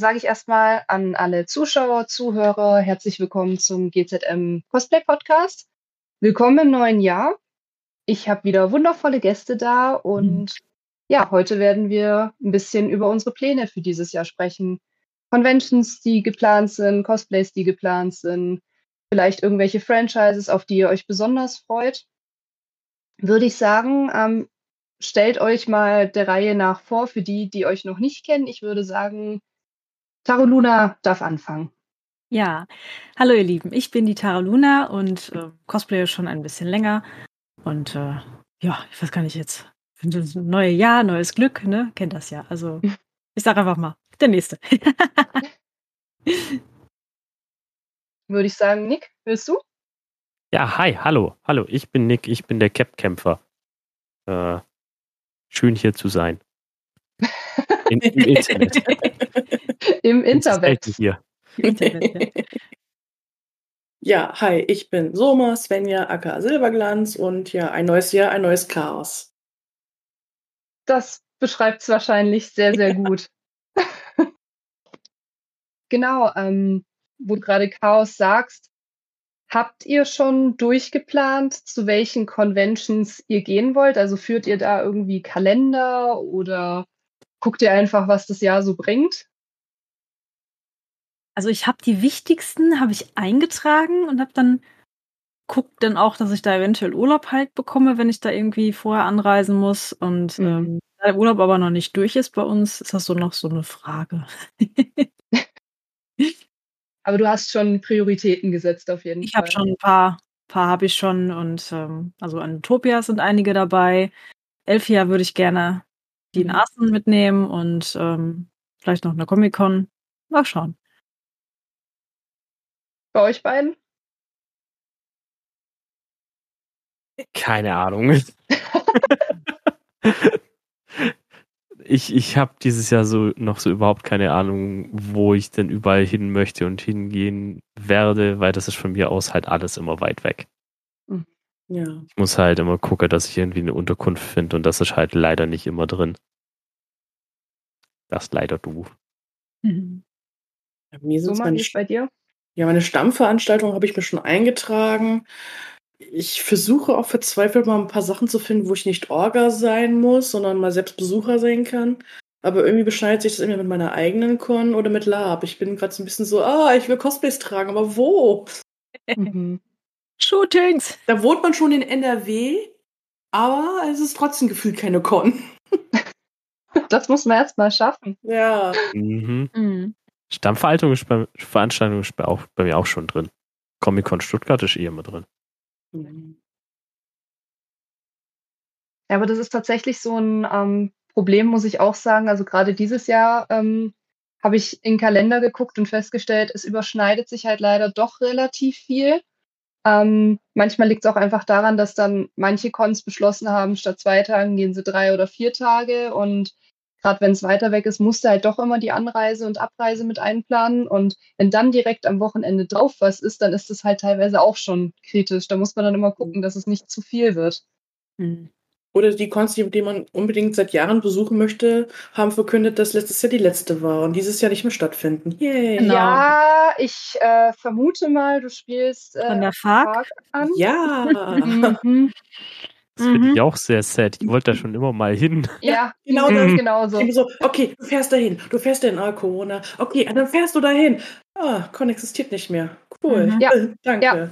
sage ich erstmal an alle Zuschauer, Zuhörer, herzlich willkommen zum GZM Cosplay Podcast. Willkommen im neuen Jahr. Ich habe wieder wundervolle Gäste da und mhm. ja, heute werden wir ein bisschen über unsere Pläne für dieses Jahr sprechen. Conventions, die geplant sind, Cosplays, die geplant sind, vielleicht irgendwelche Franchises, auf die ihr euch besonders freut. Würde ich sagen, ähm, stellt euch mal der Reihe nach vor, für die, die euch noch nicht kennen. Ich würde sagen, Taro Luna darf anfangen. Ja, hallo ihr Lieben, ich bin die Tara Luna und äh, cosplaye schon ein bisschen länger. Und äh, ja, ich weiß gar nicht jetzt, neue Jahr, neues Glück, ne? Kennt das ja. Also ich sag einfach mal, der nächste. Würde ich sagen, Nick, willst du? Ja, hi, hallo, hallo, ich bin Nick, ich bin der Cap-Kämpfer. Äh, schön hier zu sein. In, Im Internet. Im Internet. Hier. Internet ja. ja, hi, ich bin Soma, Svenja, aka Silberglanz und ja, ein neues Jahr, ein neues Chaos. Das beschreibt es wahrscheinlich sehr, sehr gut. genau, ähm, wo du gerade Chaos sagst, habt ihr schon durchgeplant, zu welchen Conventions ihr gehen wollt? Also führt ihr da irgendwie Kalender oder guckt ihr einfach, was das Jahr so bringt? Also ich habe die wichtigsten habe ich eingetragen und habe dann guckt dann auch, dass ich da eventuell Urlaub halt bekomme, wenn ich da irgendwie vorher anreisen muss. Und mhm. ähm, da der Urlaub aber noch nicht durch ist bei uns, ist das so noch so eine Frage. aber du hast schon Prioritäten gesetzt auf jeden ich Fall. Ich habe schon ein paar, paar habe ich schon und ähm, also an Utopia sind einige dabei. Elfia würde ich gerne die in mhm. Assen mitnehmen und ähm, vielleicht noch eine Comic-Con. Mal schauen. Bei euch beiden? Keine Ahnung. ich ich habe dieses Jahr so noch so überhaupt keine Ahnung, wo ich denn überall hin möchte und hingehen werde, weil das ist von mir aus halt alles immer weit weg. Hm. Ja. Ich muss halt immer gucken, dass ich irgendwie eine Unterkunft finde und das ist halt leider nicht immer drin. Das ist leider du. Mhm. Ja, mir so meine, bei dir? Ja, meine Stammveranstaltung habe ich mir schon eingetragen. Ich versuche auch verzweifelt mal ein paar Sachen zu finden, wo ich nicht Orga sein muss, sondern mal selbst Besucher sein kann. Aber irgendwie beschneidet sich das immer mit meiner eigenen Con oder mit Lab. Ich bin gerade so ein bisschen so, ah, ich will Cosplays tragen, aber wo? Mhm. Shootings! Da wohnt man schon in NRW, aber es ist trotzdem gefühlt keine Con. Das muss man erst mal schaffen. Ja. Mhm. Mhm. Stammveranstaltung ist bei, auch, bei mir auch schon drin. Comic-Con Stuttgart ist eh immer drin. Ja, aber das ist tatsächlich so ein ähm, Problem, muss ich auch sagen. Also gerade dieses Jahr ähm, habe ich in den Kalender geguckt und festgestellt, es überschneidet sich halt leider doch relativ viel. Ähm, manchmal liegt es auch einfach daran, dass dann manche Cons beschlossen haben, statt zwei Tagen gehen sie drei oder vier Tage und gerade wenn es weiter weg ist, musst du halt doch immer die Anreise und Abreise mit einplanen. Und wenn dann direkt am Wochenende drauf was ist, dann ist das halt teilweise auch schon kritisch. Da muss man dann immer gucken, dass es nicht zu viel wird. Mhm. Oder die Cons, die man unbedingt seit Jahren besuchen möchte, haben verkündet, dass letztes Jahr die letzte war und dieses Jahr nicht mehr stattfinden. Yay. Genau. Ja, ich äh, vermute mal, du spielst äh, von der Fark an. Ja. mhm. Das finde ich mhm. auch sehr sad. Ich wollte da schon immer mal hin. Ja, genau das, genauso. So, okay, du fährst dahin, du fährst dahin, ah, Corona. Okay, dann fährst du dahin. Ah, Con existiert nicht mehr. Cool. Mhm. Ja, danke. Ja.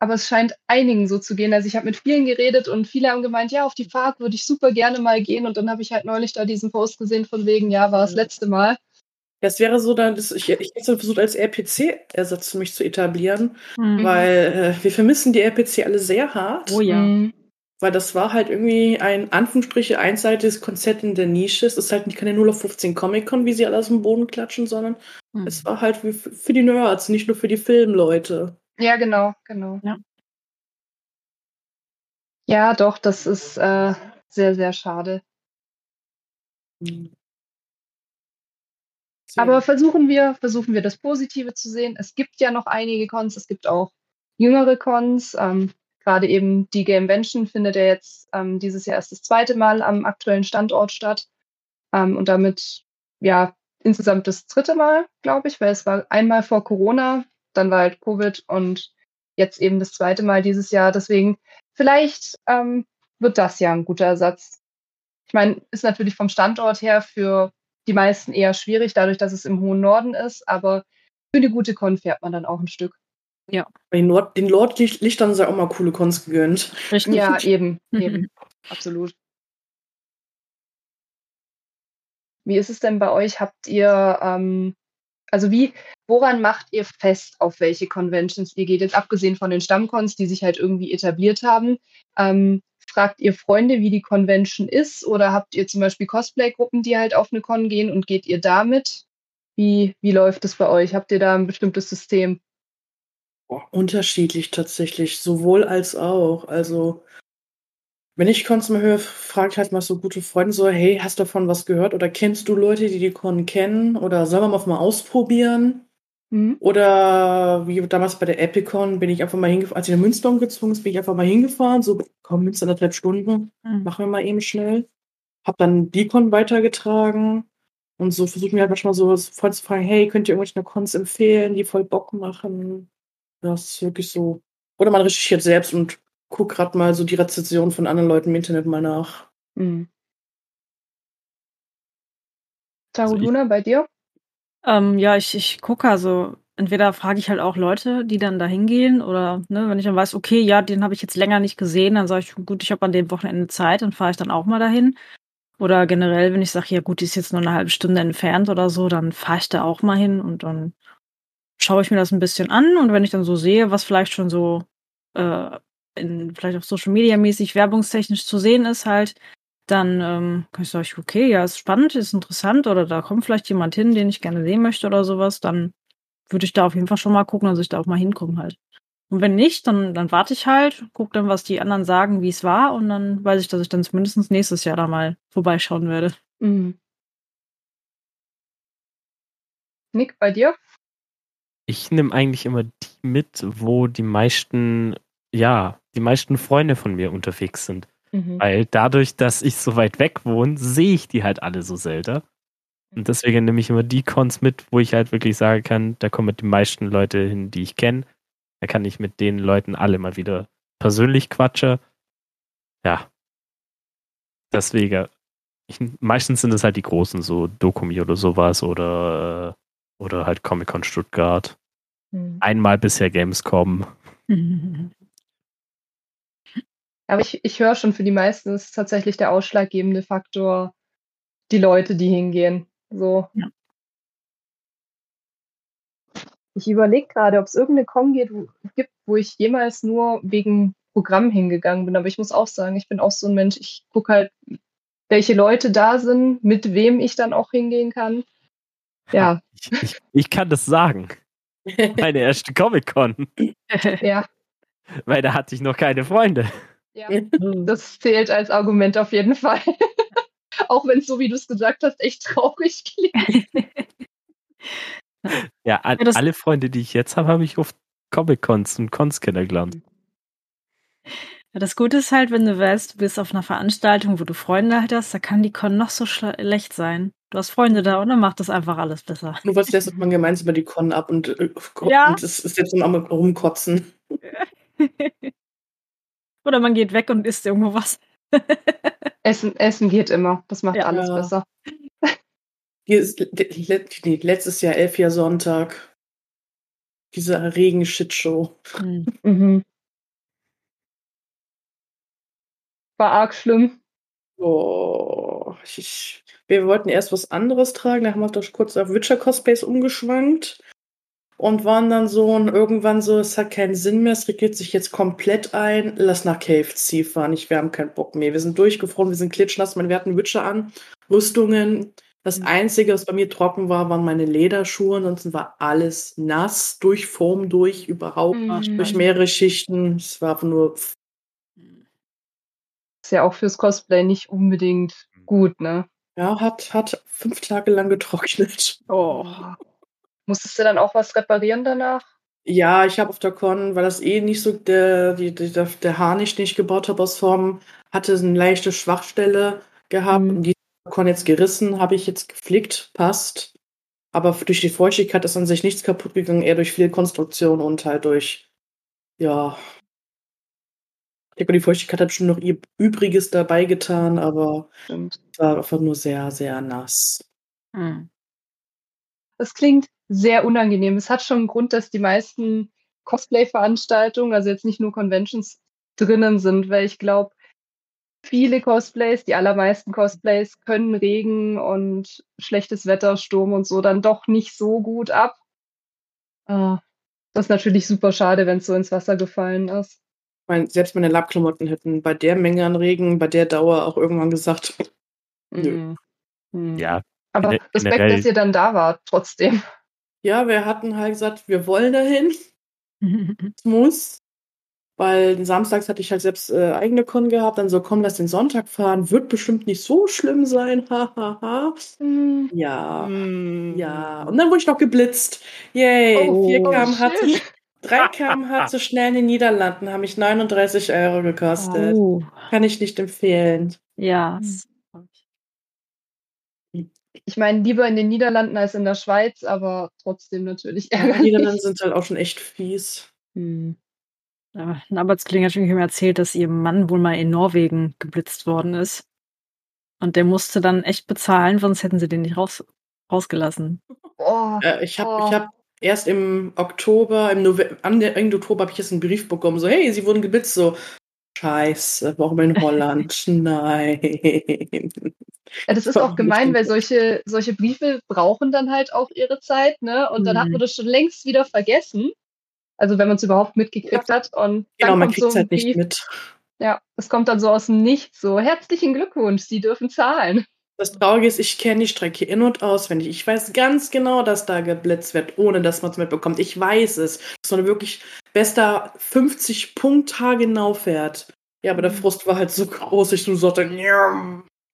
Aber es scheint einigen so zu gehen. Also ich habe mit vielen geredet und viele haben gemeint, ja, auf die Fahrt würde ich super gerne mal gehen. Und dann habe ich halt neulich da diesen Post gesehen von wegen, ja, war das letzte Mal. Das wäre so dann, das, ich, ich hätte versucht, als RPC-Ersatz für mich zu etablieren, mhm. weil äh, wir vermissen die RPC alle sehr hart. Oh ja. Mhm. Weil das war halt irgendwie ein Anführungsstriche einseitiges Konzept in der Nische. Es ist halt keine 0 auf 15 Comic-Con, wie sie alle aus dem Boden klatschen, sondern mhm. es war halt für die Nerds, nicht nur für die Filmleute. Ja, genau, genau. Ja, ja doch, das ist äh, sehr, sehr schade. Mhm. Aber versuchen wir, versuchen wir das Positive zu sehen. Es gibt ja noch einige Cons, es gibt auch jüngere Cons. Ähm, Gerade eben die Gamevention findet ja jetzt ähm, dieses Jahr erst das zweite Mal am aktuellen Standort statt. Ähm, und damit, ja, insgesamt das dritte Mal, glaube ich, weil es war einmal vor Corona, dann war halt Covid und jetzt eben das zweite Mal dieses Jahr. Deswegen vielleicht ähm, wird das ja ein guter Ersatz. Ich meine, ist natürlich vom Standort her für die meisten eher schwierig, dadurch, dass es im hohen Norden ist, aber für eine gute Con fährt man dann auch ein Stück. Ja. Den, Nord, den Nordlichtern sei auch mal coole Cons gegönnt. Richtig. Ja, eben, eben. Absolut. Wie ist es denn bei euch? Habt ihr, ähm, also wie, woran macht ihr fest, auf welche Conventions ihr geht? Jetzt abgesehen von den Stammcons, die sich halt irgendwie etabliert haben. Ähm, fragt ihr Freunde, wie die Convention ist? Oder habt ihr zum Beispiel Cosplay-Gruppen, die halt auf eine Con gehen und geht ihr damit? Wie, wie läuft es bei euch? Habt ihr da ein bestimmtes System? Boah, unterschiedlich tatsächlich, sowohl als auch. Also wenn ich Cons mal höre, fragt halt mal so gute Freunde so, hey, hast du davon was gehört? Oder kennst du Leute, die die Con kennen? Oder sollen wir mal ausprobieren? Mhm. Oder wie damals bei der Epicon bin ich einfach mal hingefahren, als ich in Münster umgezogen ist, bin ich einfach mal hingefahren, so, komm, Münster anderthalb Stunden, mhm. machen wir mal eben schnell. Hab dann die Con weitergetragen und so versuchen wir halt manchmal so voll zu fragen, hey, könnt ihr irgendwelche Cons empfehlen, die voll Bock machen? Das ist wirklich so. Oder man recherchiert selbst und guck gerade mal so die Rezension von anderen Leuten im Internet mal nach. Mhm. Also bei dir? Ähm, ja, ich, ich gucke also, entweder frage ich halt auch Leute, die dann da hingehen, oder ne, wenn ich dann weiß, okay, ja, den habe ich jetzt länger nicht gesehen, dann sage ich, gut, ich habe an dem Wochenende Zeit, dann fahre ich dann auch mal dahin. Oder generell, wenn ich sage, ja gut, die ist jetzt nur eine halbe Stunde entfernt oder so, dann fahre ich da auch mal hin und dann schaue ich mir das ein bisschen an und wenn ich dann so sehe, was vielleicht schon so äh, in, vielleicht auch Social Media mäßig werbungstechnisch zu sehen ist, halt, dann ähm, kann ich sagen, okay, ja, ist spannend, ist interessant oder da kommt vielleicht jemand hin, den ich gerne sehen möchte oder sowas, dann würde ich da auf jeden Fall schon mal gucken, dass ich da auch mal hinkomme halt. Und wenn nicht, dann, dann warte ich halt, gucke dann, was die anderen sagen, wie es war und dann weiß ich, dass ich dann zumindest nächstes Jahr da mal vorbeischauen werde. Mhm. Nick, bei dir? Ich nehme eigentlich immer die mit, wo die meisten ja, die meisten Freunde von mir unterwegs sind. Mhm. Weil dadurch, dass ich so weit weg wohne, sehe ich die halt alle so selten. Und deswegen nehme ich immer die Cons mit, wo ich halt wirklich sagen kann, da kommen die meisten Leute hin, die ich kenne. Da kann ich mit den Leuten alle mal wieder persönlich quatschen. Ja. Deswegen, ich, meistens sind es halt die großen, so Dokumi oder sowas oder, oder halt Comic-Con Stuttgart. Mhm. Einmal bisher Gamescom. Aber ich, ich höre schon, für die meisten ist tatsächlich der ausschlaggebende Faktor die Leute, die hingehen. So. Ja. Ich überlege gerade, ob es irgendeine Con geht, wo, gibt, wo ich jemals nur wegen Programm hingegangen bin. Aber ich muss auch sagen, ich bin auch so ein Mensch, ich gucke halt, welche Leute da sind, mit wem ich dann auch hingehen kann. Ja. Ich, ich, ich kann das sagen. Meine erste Comic-Con. ja. Weil da hatte ich noch keine Freunde. Ja, das zählt als Argument auf jeden Fall. Auch wenn es so, wie du es gesagt hast, echt traurig klingt. ja, an, ja alle Freunde, die ich jetzt habe, habe ich auf Comic-Cons und Cons kennengelernt. Ja, das Gute ist halt, wenn du weißt, du bist auf einer Veranstaltung, wo du Freunde halt hast, da kann die Con noch so schlecht sein. Du hast Freunde da und dann macht das einfach alles besser. Nur was lässt man gemeinsam über die Con ab und, äh, ja. und es ist jetzt so ein rumkotzen. Oder man geht weg und isst irgendwo was. Essen, Essen geht immer. Das macht ja. alles besser. Hier ist nee, letztes Jahr elf Jahr Sonntag. Diese Regen-Shitshow. Mhm. mhm. War arg schlimm. Oh, ich, wir wollten erst was anderes tragen, da haben wir doch kurz auf Witcher Cosplays umgeschwankt und waren dann so und irgendwann so, es hat keinen Sinn mehr, es regiert sich jetzt komplett ein, lass nach KFC fahren, ich, wir haben keinen Bock mehr. Wir sind durchgefroren, wir sind klitschnass, wir hatten Witcher an, Rüstungen. Das mhm. Einzige, was bei mir trocken war, waren meine Lederschuhe, ansonsten war alles nass, durch Form, durch, überhaupt, mhm. durch mehrere Schichten. Es war einfach nur. Ist ja auch fürs Cosplay nicht unbedingt gut, ne? Ja, hat, hat fünf Tage lang getrocknet. Oh. Musstest du dann auch was reparieren danach? Ja, ich habe auf der Con, weil das eh nicht so der, die, die, der, der Harnisch, den ich gebaut habe aus Form, hatte eine leichte Schwachstelle gehabt. Mhm. Und die Con jetzt gerissen, habe ich jetzt geflickt, passt. Aber durch die Feuchtigkeit ist an sich nichts kaputt gegangen, eher durch viel Konstruktion und halt durch, ja. Ich denke, die Feuchtigkeit hat bestimmt noch ihr Übriges dabei getan, aber es war einfach nur sehr, sehr nass. Hm. Das klingt sehr unangenehm. Es hat schon einen Grund, dass die meisten Cosplay-Veranstaltungen, also jetzt nicht nur Conventions, drinnen sind, weil ich glaube, viele Cosplays, die allermeisten Cosplays können Regen und schlechtes Wetter, Sturm und so dann doch nicht so gut ab. Ah, das ist natürlich super schade, wenn es so ins Wasser gefallen ist. Ich meine, selbst meine Lappklamotten hätten bei der Menge an Regen, bei der Dauer auch irgendwann gesagt, nö. Mhm. Ja. Aber Respekt, dass ihr dann da wart, trotzdem. Ja, wir hatten halt gesagt, wir wollen dahin. es muss. Weil samstags hatte ich halt selbst äh, eigene Con gehabt, dann so, komm, lass den Sonntag fahren, wird bestimmt nicht so schlimm sein, hahaha. Ha, ha. mm. Ja, mm. ja. Und dann wurde ich noch geblitzt. Yay, oh, 4 km/h zu, 3 km/h zu schnell in den Niederlanden, haben mich 39 Euro gekostet. Oh. Kann ich nicht empfehlen. Ja. Ich meine, lieber in den Niederlanden als in der Schweiz, aber trotzdem natürlich ärgerlich. Die Niederlande sind halt auch schon echt fies. Hm. Ja, ein Arbeitskollege hat mir erzählt, dass ihr Mann wohl mal in Norwegen geblitzt worden ist. Und der musste dann echt bezahlen, sonst hätten sie den nicht raus, rausgelassen. Oh, äh, ich habe oh. hab erst im Oktober, im November, Ende Oktober habe ich jetzt einen Brief bekommen, so, hey, sie wurden geblitzt, so, scheiße, warum in Holland? Nein. Ja, das ist auch gemein, weil solche, solche Briefe brauchen dann halt auch ihre Zeit, ne? Und dann mhm. hat man das schon längst wieder vergessen. Also wenn man es überhaupt mitgekriegt ja. hat. Und genau, man kriegt es so halt nicht mit. Ja, es kommt dann so aus dem Nichts. So, herzlichen Glückwunsch, Sie dürfen zahlen. Das Traurige ist, ich kenne die Strecke in- und auswendig. Ich weiß ganz genau, dass da geblitzt wird, ohne dass man es mitbekommt. Ich weiß es. Dass man wirklich bester 50 Punkt genau fährt. Ja, aber der mhm. Frust war halt so groß, ich nur sagte,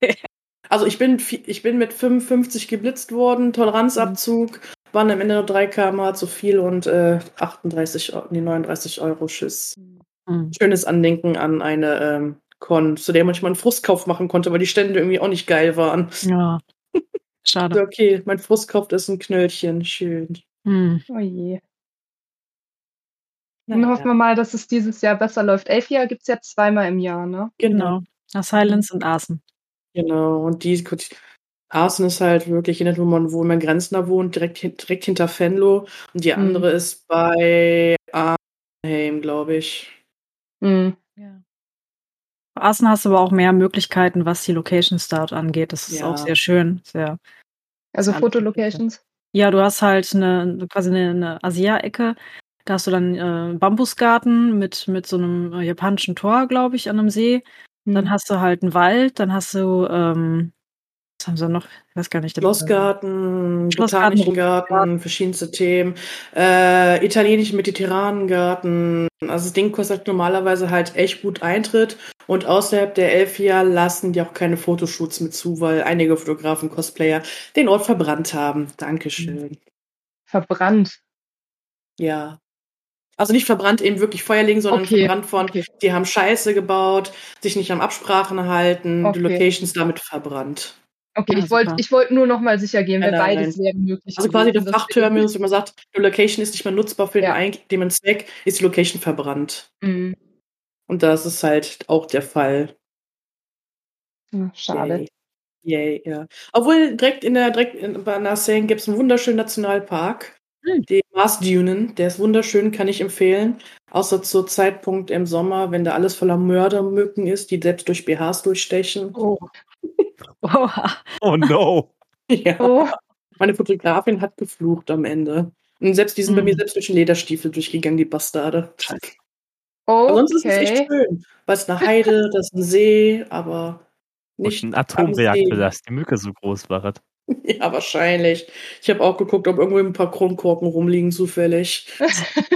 also ich bin, ich bin mit 55 geblitzt worden, Toleranzabzug, mhm waren am Ende nur 3 km zu viel und äh, 38, nee, 39 Euro Schiss. Mhm. Schönes Andenken an eine ähm, Con, zu der man manchmal einen Frustkauf machen konnte, weil die Stände irgendwie auch nicht geil waren. Ja. Schade. okay, mein Frustkauf ist ein Knöllchen. Schön. Mhm. Oh je. Dann hoffen wir mal, dass es dieses Jahr besser läuft. Elfia gibt es ja zweimal im Jahr, ne? Genau. genau. Silence und Arsen. Genau, und die, Arsen ist halt wirklich, wo man, wo man Grenzner wohnt, direkt, direkt hinter Fenlo. Und die andere mhm. ist bei Arnheim, glaube ich. Mhm. Ja. Arsen hast du aber auch mehr Möglichkeiten, was die Location Start angeht. Das ist ja. auch sehr schön. Sehr also Fotolocations? Ja, du hast halt eine, quasi eine, eine Asia-Ecke. Da hast du dann äh, Bambusgarten mit, mit so einem äh, japanischen Tor, glaube ich, an einem See. Mhm. Dann hast du halt einen Wald, dann hast du ähm, was haben sie noch? Ich weiß gar nicht. Schlossgarten, Botanischen Garten, verschiedenste Themen. Äh, italienischen mediterranen Garten. Also das Ding kostet normalerweise halt echt gut Eintritt. Und außerhalb der elf Jahre lassen die auch keine Fotoshoots mit zu, weil einige Fotografen, Cosplayer den Ort verbrannt haben. Dankeschön. Verbrannt? Ja. Also nicht verbrannt eben wirklich Feuer legen, sondern okay. verbrannt von, okay. die haben Scheiße gebaut, sich nicht an Absprachen halten, okay. die Locations damit verbrannt. Okay, ja, ich wollte ich wollt nur noch mal sicher gehen, weil beides wäre möglich. Also quasi der Fachterminus, wenn man sagt, die Location ist nicht mehr nutzbar für ja. den Zweck, ist die Location verbrannt. Mhm. Und das ist halt auch der Fall. Ja, schade. Yay. Ja. Obwohl direkt in der direkt in, bei Nassau gibt es einen wunderschönen Nationalpark. Mhm. Den Mars Dunen, der ist wunderschön, kann ich empfehlen. Außer zu Zeitpunkt im Sommer, wenn da alles voller Mördermücken ist, die selbst durch BHs durchstechen. Oh. Oh no. Ja. Oh. Meine Fotografin hat geflucht am Ende. Und selbst die sind mm. bei mir hm. selbst durch den Lederstiefel durchgegangen, die Bastarde. Oh, aber sonst ist es echt schön. Weil es eine Heide, das ist ein See, aber nicht. Und ein Atomreaktor, dass die Mücke so groß war. Ja, wahrscheinlich. Ich habe auch geguckt, ob irgendwo ein paar Kronkorken rumliegen, zufällig.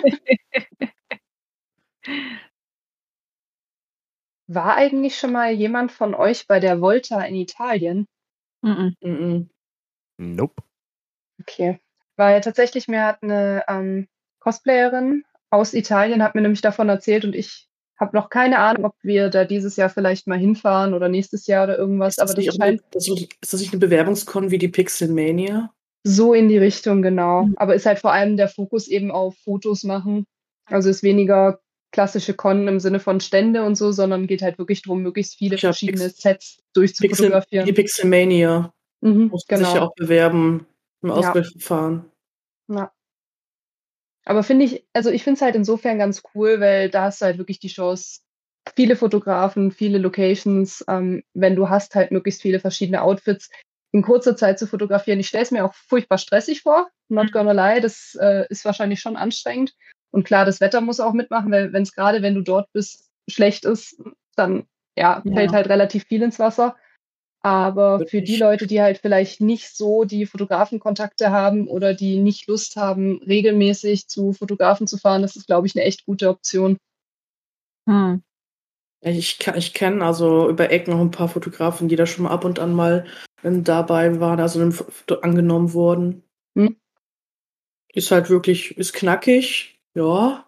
War eigentlich schon mal jemand von euch bei der Volta in Italien? Mhm. Mhm. Nope. Okay. Weil tatsächlich mir hat eine ähm, Cosplayerin aus Italien hat mir nämlich davon erzählt und ich habe noch keine Ahnung, ob wir da dieses Jahr vielleicht mal hinfahren oder nächstes Jahr oder irgendwas. Ist das, aber das scheint. Das, ist das nicht eine Bewerbungskon wie die Pixelmania? So in die Richtung, genau. Mhm. Aber ist halt vor allem der Fokus eben auf Fotos machen. Also ist weniger klassische Con im Sinne von Stände und so, sondern geht halt wirklich darum, möglichst viele ja, verschiedene Pix Sets durchzufotografieren. Die Pixelmania mhm, muss genau. sich ja auch bewerben im Auswahlverfahren. Ja. ja. Aber finde ich, also ich finde es halt insofern ganz cool, weil da hast du halt wirklich die Chance, viele Fotografen, viele Locations, ähm, wenn du hast halt möglichst viele verschiedene Outfits in kurzer Zeit zu fotografieren. Ich stelle es mir auch furchtbar stressig vor, not mhm. gonna lie, das äh, ist wahrscheinlich schon anstrengend. Und klar, das Wetter muss auch mitmachen, weil wenn es gerade, wenn du dort bist, schlecht ist, dann ja, ja, fällt halt relativ viel ins Wasser. Aber Wirklich? für die Leute, die halt vielleicht nicht so die Fotografenkontakte haben oder die nicht Lust haben, regelmäßig zu Fotografen zu fahren, das ist, glaube ich, eine echt gute Option. Hm. Ich, ich kenne also über Eck noch ein paar Fotografen, die da schon mal ab und an mal ähm, dabei waren, also angenommen wurden. Hm. Ist halt wirklich, ist knackig, ja.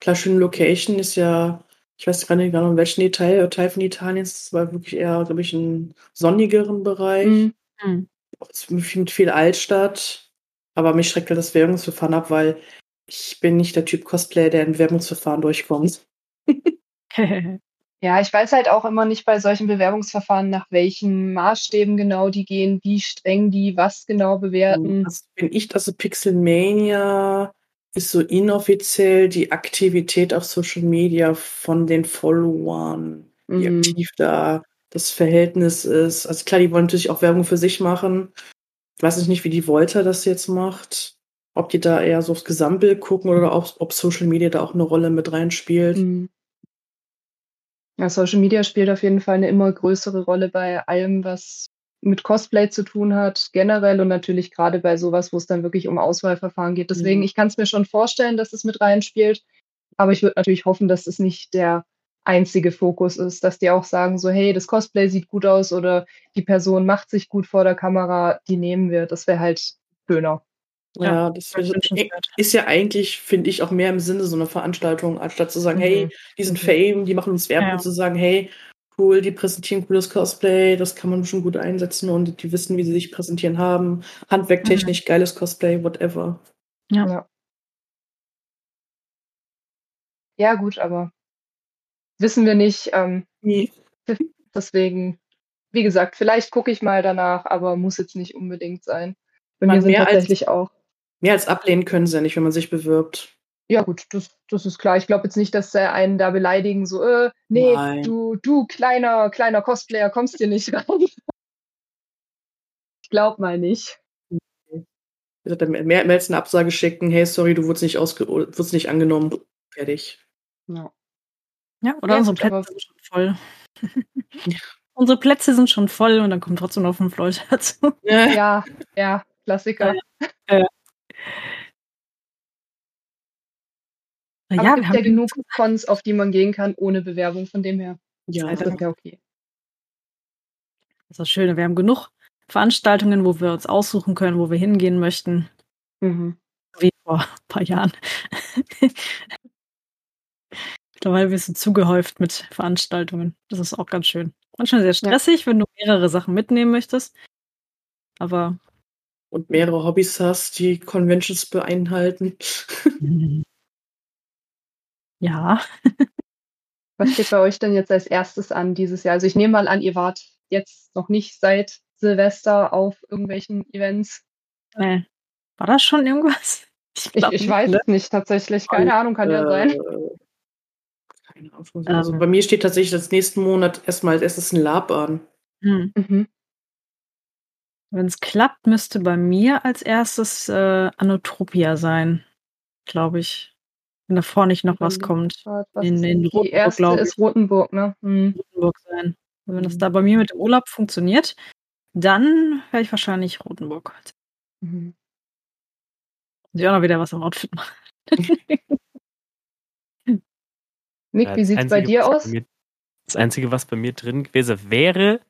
Klar, schöne Location ist ja ich weiß gar nicht genau, in welchem Teil, Teil von Italien es war wirklich eher, glaube ich, ein sonnigeren Bereich. Mhm. mhm. Mit viel Altstadt. Aber mich schreckt halt das Werbungsverfahren ab, weil ich bin nicht der Typ Cosplayer, der in Werbungsverfahren durchkommt. ja, ich weiß halt auch immer nicht bei solchen Bewerbungsverfahren, nach welchen Maßstäben genau die gehen, wie streng die was genau bewerten. Das bin ich, also Pixelmania ist so inoffiziell die Aktivität auf Social Media von den Followern, wie mhm. aktiv da das Verhältnis ist. Also klar, die wollen natürlich auch Werbung für sich machen. Ich weiß nicht, wie die Volta das jetzt macht. Ob die da eher so aufs Gesamtbild gucken oder ob, ob Social Media da auch eine Rolle mit reinspielt. Mhm. Ja, Social Media spielt auf jeden Fall eine immer größere Rolle bei allem, was mit Cosplay zu tun hat, generell und natürlich gerade bei sowas, wo es dann wirklich um Auswahlverfahren geht. Deswegen, mhm. ich kann es mir schon vorstellen, dass es mit reinspielt. Aber ich würde natürlich hoffen, dass es nicht der einzige Fokus ist, dass die auch sagen, so, hey, das Cosplay sieht gut aus oder die Person macht sich gut vor der Kamera, die nehmen wir. Das wäre halt schöner. Ja, das ist ja eigentlich, finde ich, auch mehr im Sinne so einer Veranstaltung, anstatt zu sagen, mhm. hey, die sind mhm. Fame, die machen uns Werbung, ja. zu sagen, hey, cool, die präsentieren cooles Cosplay, das kann man schon gut einsetzen und die wissen, wie sie sich präsentieren haben. Handwerktechnisch, mhm. geiles Cosplay, whatever. Ja. ja. Ja, gut, aber wissen wir nicht. Ähm, nee. Deswegen, wie gesagt, vielleicht gucke ich mal danach, aber muss jetzt nicht unbedingt sein. Bei mir sind tatsächlich als, auch. Mehr als ablehnen können sie ja nicht, wenn man sich bewirbt. Ja, gut, das, das ist klar. Ich glaube jetzt nicht, dass sie einen da beleidigen, so, äh, nee, Nein. du, du kleiner, kleiner Cosplayer, kommst hier nicht rein. ich glaube mal nicht. Mehr als eine Absage schicken, hey, sorry, du wurdest nicht, ausge wurdest nicht angenommen. Fertig. Ja. Ja, oder ja, unsere Plätze sind schon voll. unsere Plätze sind schon voll und dann kommen trotzdem noch fünf Leute dazu. Ja, ja, Klassiker. Ja, ja. Aber ja, es gibt ja genug Cons, auf die man gehen kann, ohne Bewerbung, von dem her. Ja, das ist ja okay. Das ist das Schöne. Wir haben genug Veranstaltungen, wo wir uns aussuchen können, wo wir hingehen möchten. Mhm. Wie vor ein paar Jahren. Mittlerweile wirst du zugehäuft mit Veranstaltungen. Das ist auch ganz schön. Manchmal sehr stressig, ja. wenn du mehrere Sachen mitnehmen möchtest. Aber. Und mehrere Hobbys hast, die Conventions beinhalten. Mhm. Ja. Was steht bei euch denn jetzt als erstes an dieses Jahr? Also ich nehme mal an, ihr wart jetzt noch nicht seit Silvester auf irgendwelchen Events. Nee. War das schon irgendwas? Ich, ich, ich weiß es nicht tatsächlich. Keine Ahnung, kann äh, ja sein. Keine Ahnung. Also ähm. bei mir steht tatsächlich das nächsten Monat erstmal als erstes ein Lab an. Hm. Mhm. Wenn es klappt, müsste bei mir als erstes äh, Anotropia sein, glaube ich. Wenn da vorne nicht noch was kommt. Was in, in Rotenburg, die erste ist Rotenburg, ne? Hm. Rotenburg sein. Und wenn das da bei mir mit dem Urlaub funktioniert, dann werde ich wahrscheinlich Rotenburg. Mhm. Muss ich auch noch wieder was am Outfit machen. Nick, wie sieht es bei dir aus? Bei mir, das Einzige, was bei mir drin gewesen wäre,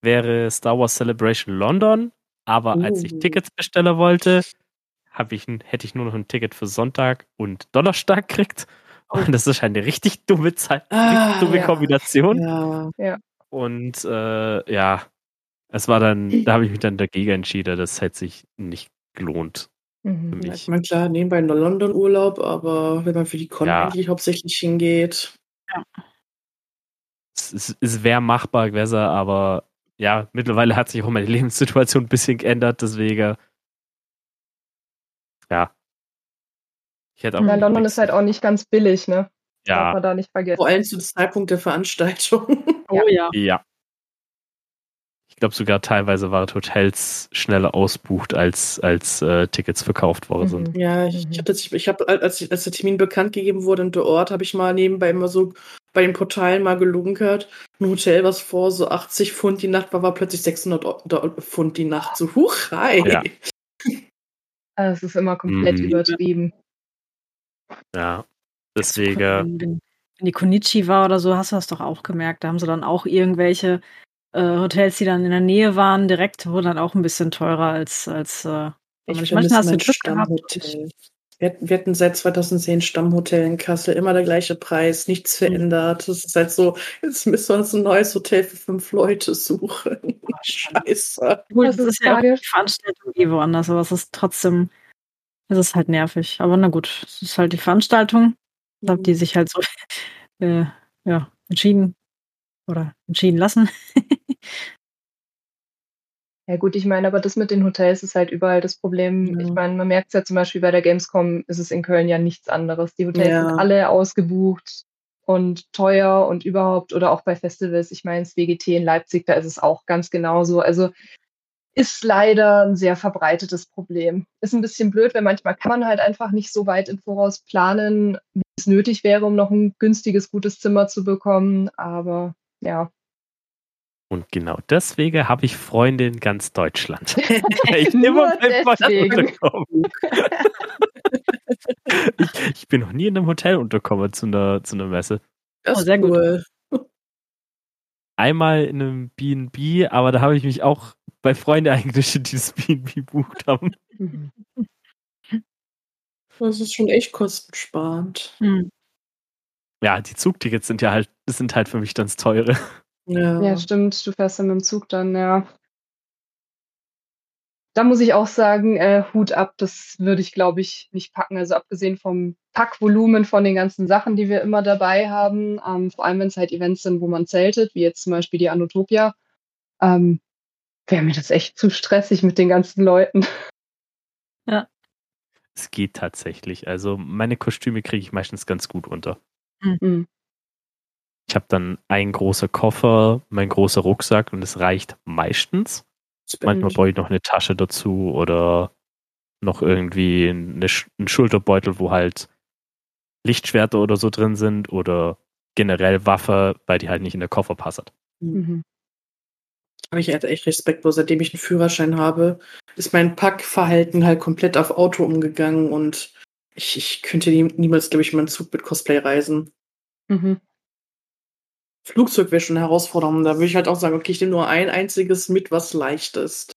wäre Star Wars Celebration London. Aber uh. als ich oh. Tickets bestellen wollte, ich, hätte ich nur noch ein Ticket für Sonntag und Donnerstag gekriegt. Oh. Und das ist eine richtig dumme Zeit, ah, dumme ja. Kombination. Ja. ja. Und äh, ja, es war dann, da habe ich mich dann dagegen entschieden. Das hätte sich nicht gelohnt. Mhm. Ja, ich meine, klar, nebenbei in London-Urlaub, aber wenn man für die Con ja. eigentlich hauptsächlich hingeht. Ja. Es, es, es wäre machbar gewesen, aber ja, mittlerweile hat sich auch meine Lebenssituation ein bisschen geändert, deswegen. Ja. Ich hätte auch ja, London ist halt auch nicht ganz billig, ne? Ja. Darf man da nicht vergessen. Vor allem zu dem Zeitpunkt der Veranstaltung. Oh ja. Ja. Ich glaube sogar teilweise waren Hotels schneller ausbucht, als, als äh, Tickets verkauft worden sind. Mhm. Ja, ich, ich habe, ich hab, als, als der Termin bekannt gegeben wurde und der Ort, habe ich mal nebenbei immer so bei den Portalen mal gelunkert. Ein Hotel, was vor so 80 Pfund die Nacht war, war plötzlich 600 Pfund die Nacht. So, huch, hi. Ja. Also es ist immer komplett mhm. übertrieben. Ja, deswegen. Wenn, wenn die Konichi war oder so, hast du das doch auch gemerkt. Da haben sie dann auch irgendwelche äh, Hotels, die dann in der Nähe waren, direkt wurden dann auch ein bisschen teurer als, als äh, ich manchmal hast du Glück gehabt. Wir, wir hatten seit 2010 Stammhotel in Kassel, immer der gleiche Preis, nichts mhm. verändert. Das ist halt so, jetzt müssen wir uns ein neues Hotel für fünf Leute suchen. Oh, Scheiße. Gut, das, ist ja auch die Veranstaltung eh woanders, aber es ist trotzdem, es ist halt nervig. Aber na gut, es ist halt die Veranstaltung. Ich habe die sich halt so äh, ja, entschieden oder entschieden lassen. Ja gut, ich meine, aber das mit den Hotels ist halt überall das Problem. Ja. Ich meine, man merkt es ja zum Beispiel bei der Gamescom, ist es in Köln ja nichts anderes. Die Hotels ja. sind alle ausgebucht und teuer und überhaupt oder auch bei Festivals. Ich meine, das WGT in Leipzig, da ist es auch ganz genauso. Also ist leider ein sehr verbreitetes Problem. Ist ein bisschen blöd, weil manchmal kann man halt einfach nicht so weit im Voraus planen, wie es nötig wäre, um noch ein günstiges, gutes Zimmer zu bekommen. Aber ja, und genau deswegen habe ich Freunde in ganz Deutschland. ich immer unterkommen. ich, ich, bin noch nie in einem Hotel unterkommen zu einer, zu einer Messe. Das oh, sehr cool. gut. Einmal in einem B&B, aber da habe ich mich auch bei Freunden eingeschrieben, die das B&B gebucht haben. Das ist schon echt kostensparend. Hm. Ja, die Zugtickets sind ja halt, sind halt für mich ganz teure. Ja. Ja, stimmt. Du fährst dann mit dem Zug dann, ja. Da muss ich auch sagen, äh, Hut ab, das würde ich, glaube ich, nicht packen. Also abgesehen vom Packvolumen von den ganzen Sachen, die wir immer dabei haben, ähm, vor allem wenn es halt Events sind, wo man zeltet, wie jetzt zum Beispiel die Anotopia, ähm, wäre mir das echt zu stressig mit den ganzen Leuten. Ja. Es geht tatsächlich. Also meine Kostüme kriege ich meistens ganz gut unter. Mhm. Ich habe dann einen großen Koffer, mein großer Rucksack und es reicht meistens. Manchmal brauche ich noch eine Tasche dazu oder noch irgendwie eine, einen Schulterbeutel, wo halt Lichtschwerter oder so drin sind oder generell Waffe, weil die halt nicht in der Koffer passen. Mhm. Aber ich hatte echt Respekt, wo seitdem ich einen Führerschein habe, ist mein Packverhalten halt komplett auf Auto umgegangen und ich, ich könnte nie, niemals, glaube ich, meinen Zug mit Cosplay reisen. Mhm. Flugzeug wäre schon herausfordernd. Da würde ich halt auch sagen, okay, ich nehme nur ein einziges mit, was leicht ist.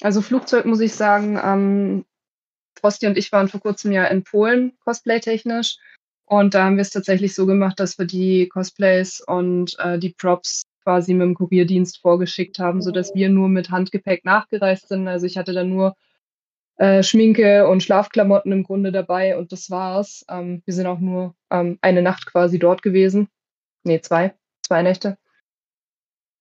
Also Flugzeug muss ich sagen, ähm, Frosty und ich waren vor kurzem ja in Polen cosplay-technisch. Und da haben wir es tatsächlich so gemacht, dass wir die Cosplays und äh, die Props quasi mit dem Kurierdienst vorgeschickt haben, sodass wir nur mit Handgepäck nachgereist sind. Also ich hatte dann nur äh, Schminke und Schlafklamotten im Grunde dabei und das war's. Ähm, wir sind auch nur ähm, eine Nacht quasi dort gewesen. Nee, zwei, zwei Nächte.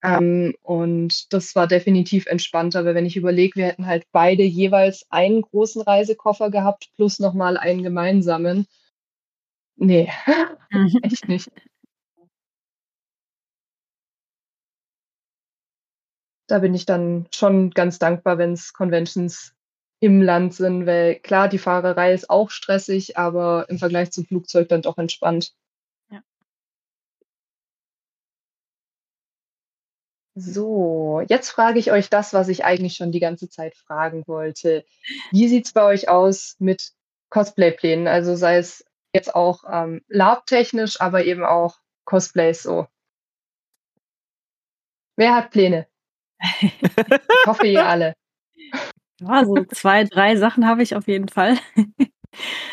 Ähm, und das war definitiv entspannter, weil wenn ich überlege, wir hätten halt beide jeweils einen großen Reisekoffer gehabt, plus nochmal einen gemeinsamen. Nee, echt nicht. Da bin ich dann schon ganz dankbar, wenn es Conventions im Land sind, weil klar, die Fahrerei ist auch stressig, aber im Vergleich zum Flugzeug dann doch entspannt. Ja. So, jetzt frage ich euch das, was ich eigentlich schon die ganze Zeit fragen wollte. Wie sieht es bei euch aus mit Cosplay-Plänen? Also sei es jetzt auch ähm, Lab-technisch, aber eben auch Cosplays so. Wer hat Pläne? ich hoffe, ihr alle. Ja, so zwei, drei Sachen habe ich auf jeden Fall.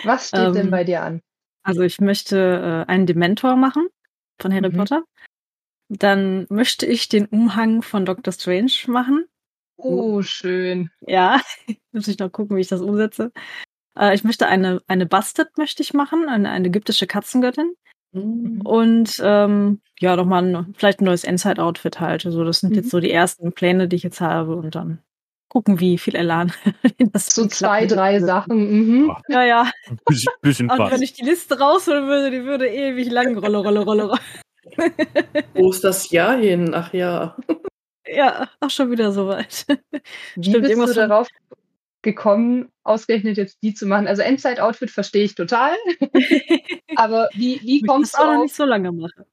Was steht ähm, denn bei dir an? Also ich möchte äh, einen Dementor machen von Harry mhm. Potter. Dann möchte ich den Umhang von Doctor Strange machen. Oh, schön. Ja, muss ich noch gucken, wie ich das umsetze. Äh, ich möchte eine, eine Bastet möchte ich machen, eine, eine ägyptische Katzengöttin. Mhm. Und ähm, ja, nochmal ein, vielleicht ein neues Endzeit-Outfit halt. Also das sind mhm. jetzt so die ersten Pläne, die ich jetzt habe und dann gucken, wie viel Elan das So zwei, drei Sachen. Mhm. Ja, ja. Ein bisschen, bisschen Und wenn ich die Liste rausholen würde, die würde ewig lang Rolle, Rolle, Rolle, Rolle. Wo ist das Jahr hin? Ach ja. Ja, auch schon wieder soweit. Wie Stimmt, bist du darauf gekommen, ausgerechnet jetzt die zu machen? Also Endzeit-Outfit verstehe ich total. Aber wie, wie kommst du auf, so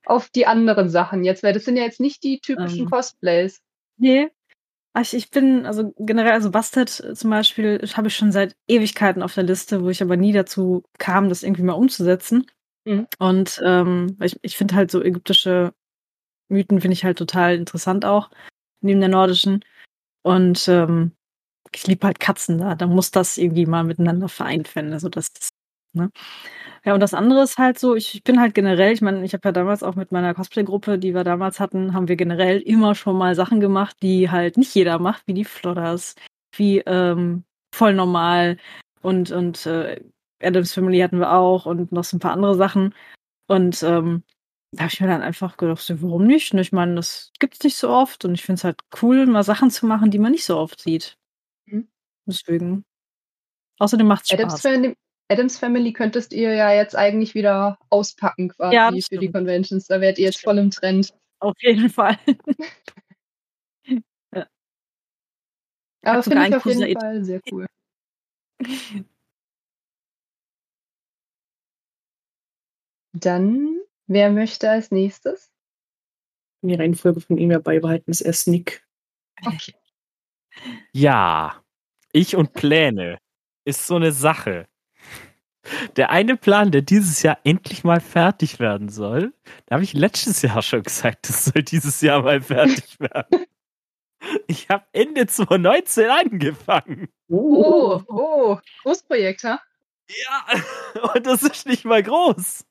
auf, die anderen Sachen jetzt? Weil das sind ja jetzt nicht die typischen ähm. Cosplays. Nee. Ich, ich bin, also generell, also Bastet zum Beispiel, habe ich schon seit Ewigkeiten auf der Liste, wo ich aber nie dazu kam, das irgendwie mal umzusetzen. Mhm. Und ähm, ich, ich finde halt so ägyptische Mythen finde ich halt total interessant auch neben der nordischen. Und ähm, ich liebe halt Katzen da. Da muss das irgendwie mal miteinander vereint werden. Also das, ne? Ja, und das andere ist halt so, ich, ich bin halt generell, ich meine, ich habe ja damals auch mit meiner Cosplay-Gruppe, die wir damals hatten, haben wir generell immer schon mal Sachen gemacht, die halt nicht jeder macht, wie die Flodders, wie ähm, voll normal und, und äh, Adams Family hatten wir auch und noch so ein paar andere Sachen. Und ähm, da habe ich mir dann einfach gedacht, so, warum nicht? Und ich meine, das gibt es nicht so oft und ich finde es halt cool, mal Sachen zu machen, die man nicht so oft sieht. Mhm. Deswegen. Außerdem macht es Spaß. Adams Family, Adams Family könntest ihr ja jetzt eigentlich wieder auspacken quasi ja, für stimmt. die Conventions. Da wärt ihr jetzt voll im Trend. Auf jeden Fall. ja. Aber finde ich auf jeden Fall sehr cool. Dann Wer möchte als nächstes? Die Reihenfolge von ihm ja beibehalten ist erst Nick. Okay. Ja, ich und Pläne ist so eine Sache. Der eine Plan, der dieses Jahr endlich mal fertig werden soll, da habe ich letztes Jahr schon gesagt, das soll dieses Jahr mal fertig werden. Ich habe Ende 2019 angefangen. Oh, oh, Großprojekt, ha? Ja, und das ist nicht mal groß.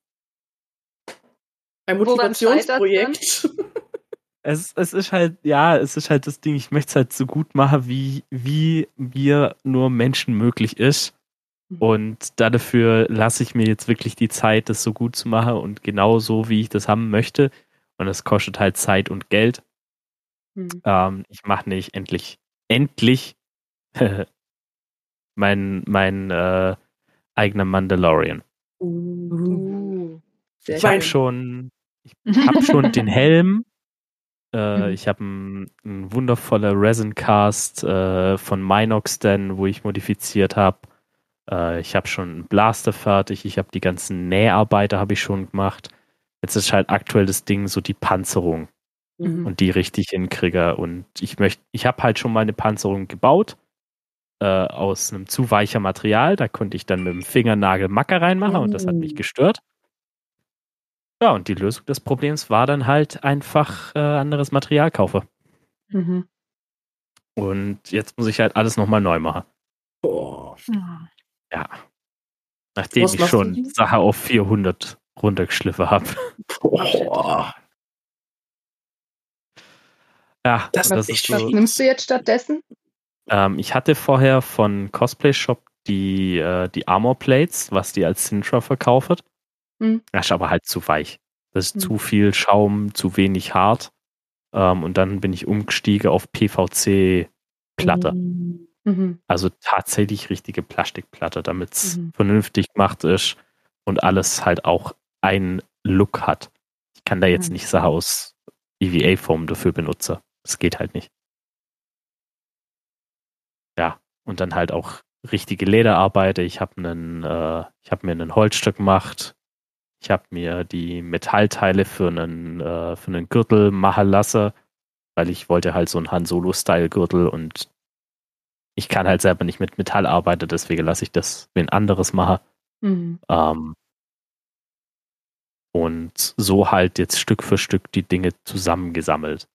Ein Motivationsprojekt. Es, es ist halt, ja, es ist halt das Ding, ich möchte es halt so gut machen, wie, wie mir nur Menschen möglich ist. Mhm. Und dafür lasse ich mir jetzt wirklich die Zeit, das so gut zu machen und genau so, wie ich das haben möchte. Und das kostet halt Zeit und Geld. Mhm. Ähm, ich mache nicht endlich, endlich mein, mein äh, eigener Mandalorian. Uh, ich habe schon, ich habe schon den Helm. Äh, mhm. Ich habe ein, ein wundervoller Resin-Cast äh, von Minox, denn, wo ich modifiziert habe. Äh, ich habe schon einen Blaster fertig. Ich habe die ganzen Näharbeiter habe ich schon gemacht. Jetzt ist halt aktuell das Ding so die Panzerung mhm. und die richtig hinkriege. Und ich möchte, ich habe halt schon mal eine Panzerung gebaut äh, aus einem zu weicher Material. Da konnte ich dann mit dem Fingernagel Macker reinmachen mhm. und das hat mich oh. gestört. Ja, und die Lösung des Problems war dann halt einfach äh, anderes Material kaufe. Mhm. Und jetzt muss ich halt alles nochmal neu machen. Boah. Ja. Nachdem Was ich schon Sache auf 400 runtergeschliffen habe. Boah. Ja, das, das ist Was nimmst du jetzt stattdessen? Ähm, ich hatte vorher von Cosplay Shop die, äh, die Armor Plates, was die als Sintra verkauft. Mhm. Das ist aber halt zu weich. Das ist mhm. zu viel Schaum, zu wenig hart. Ähm, und dann bin ich umgestiegen auf PVC-Platte. Mhm. Mhm. Also tatsächlich richtige Plastikplatte, damit es mhm. vernünftig gemacht ist und alles halt auch einen Look hat. Ich kann da jetzt mhm. nicht so aus EVA-Form dafür benutzen. Das geht halt nicht. Ja, und dann halt auch richtige Lederarbeiter. Ich habe einen, äh, ich habe mir einen Holzstück gemacht, ich habe mir die Metallteile für einen, äh, für einen Gürtel machen lassen, weil ich wollte halt so einen Han Solo-Style-Gürtel und ich kann halt selber nicht mit Metall arbeiten, deswegen lasse ich das wen anderes machen. Mhm. Ähm, und so halt jetzt Stück für Stück die Dinge zusammengesammelt.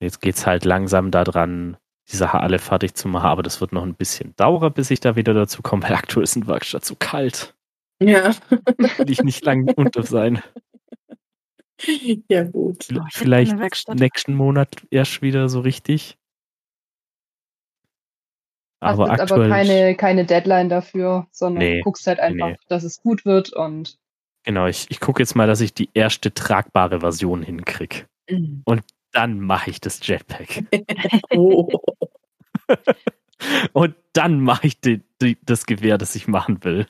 Jetzt geht es halt langsam daran, die Sache alle fertig zu machen, aber das wird noch ein bisschen dauern, bis ich da wieder dazu komme, weil aktuell ist ein Werkstatt zu kalt. Ja. Will ich nicht lang unter sein. Ja, gut. Vielleicht nächsten Monat erst wieder so richtig. Aber Hast aktuell aber keine, keine Deadline dafür, sondern nee, guckst halt einfach, nee. dass es gut wird und. Genau, ich, ich gucke jetzt mal, dass ich die erste tragbare Version hinkriege. Mhm. Und dann mache ich das Jetpack. oh. und dann mache ich die, die, das Gewehr, das ich machen will.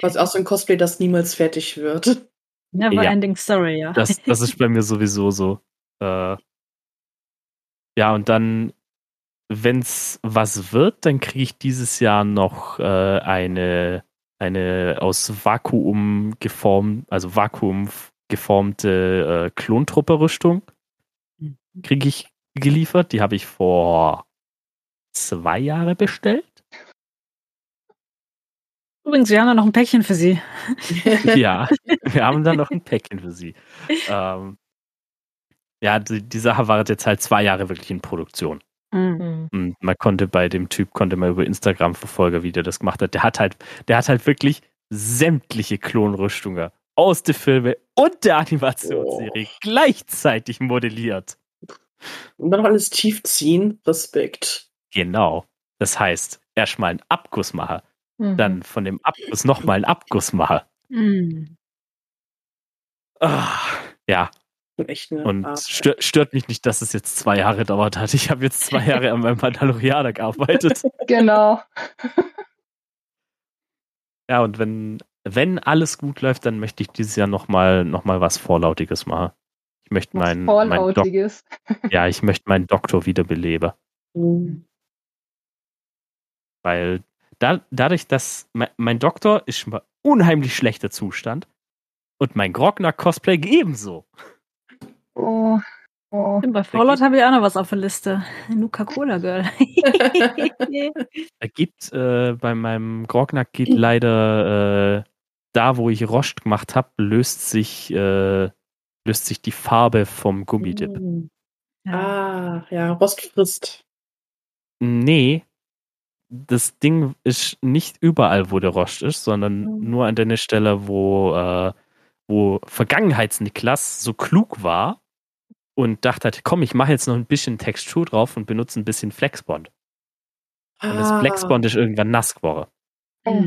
Was auch so ein Cosplay, das niemals fertig wird. Never ja, ending story, ja. Das, das ist bei mir sowieso so. Äh, ja, und dann, wenn es was wird, dann kriege ich dieses Jahr noch äh, eine, eine aus Vakuum geformt, also Vakuum geformte äh, Klontruppe-Rüstung. Mhm. Kriege ich geliefert. Die habe ich vor zwei Jahren bestellt. Übrigens, wir haben da noch ein Päckchen für Sie. ja, wir haben da noch ein Päckchen für Sie. Ähm, ja, die, die, Sache war jetzt halt zwei Jahre wirklich in Produktion. Mhm. Und man konnte bei dem Typ, konnte man über Instagram verfolgen, wie der das gemacht hat. Der hat halt, der hat halt wirklich sämtliche Klonrüstungen aus den Filmen und der Animationsserie oh. gleichzeitig modelliert. Und dann noch alles tief ziehen. Respekt. Genau. Das heißt, erstmal einen Abguss machen, mhm. dann von dem Abguss nochmal einen Abguss machen. Mhm. Ah, ja. Echt Und stört, stört, mich nicht, dass es jetzt zwei Jahre dauert hat. Ich habe jetzt zwei Jahre an meinem Mandalorianer gearbeitet. Genau. Ja, und wenn, wenn alles gut läuft, dann möchte ich dieses Jahr nochmal noch mal was Vorlautiges machen. Ich möchte meinen. Vorlautiges. Mein ja, ich möchte meinen Doktor wiederbeleben. Mhm. Weil da, dadurch, dass mein, mein Doktor ist schon mal unheimlich schlechter Zustand und mein Grogner-Cosplay ebenso. Oh. Oh. Bei Fallout habe ich auch noch was auf der Liste. Nuka Cola Girl. er gibt äh, bei meinem Grognack geht leider äh, da, wo ich Rost gemacht habe, löst sich äh, löst sich die Farbe vom Gummidip. Mm. Ah, ja, Rost frisst. Nee, das Ding ist nicht überall, wo der Rost ist, sondern mhm. nur an der Stelle, wo, äh, wo Vergangenheits-Niklas so klug war und dachte hat, komm, ich mache jetzt noch ein bisschen Textur drauf und benutze ein bisschen Flexbond. Ah. Und das ah. Flexbond ist irgendwann nass geworden. Oh.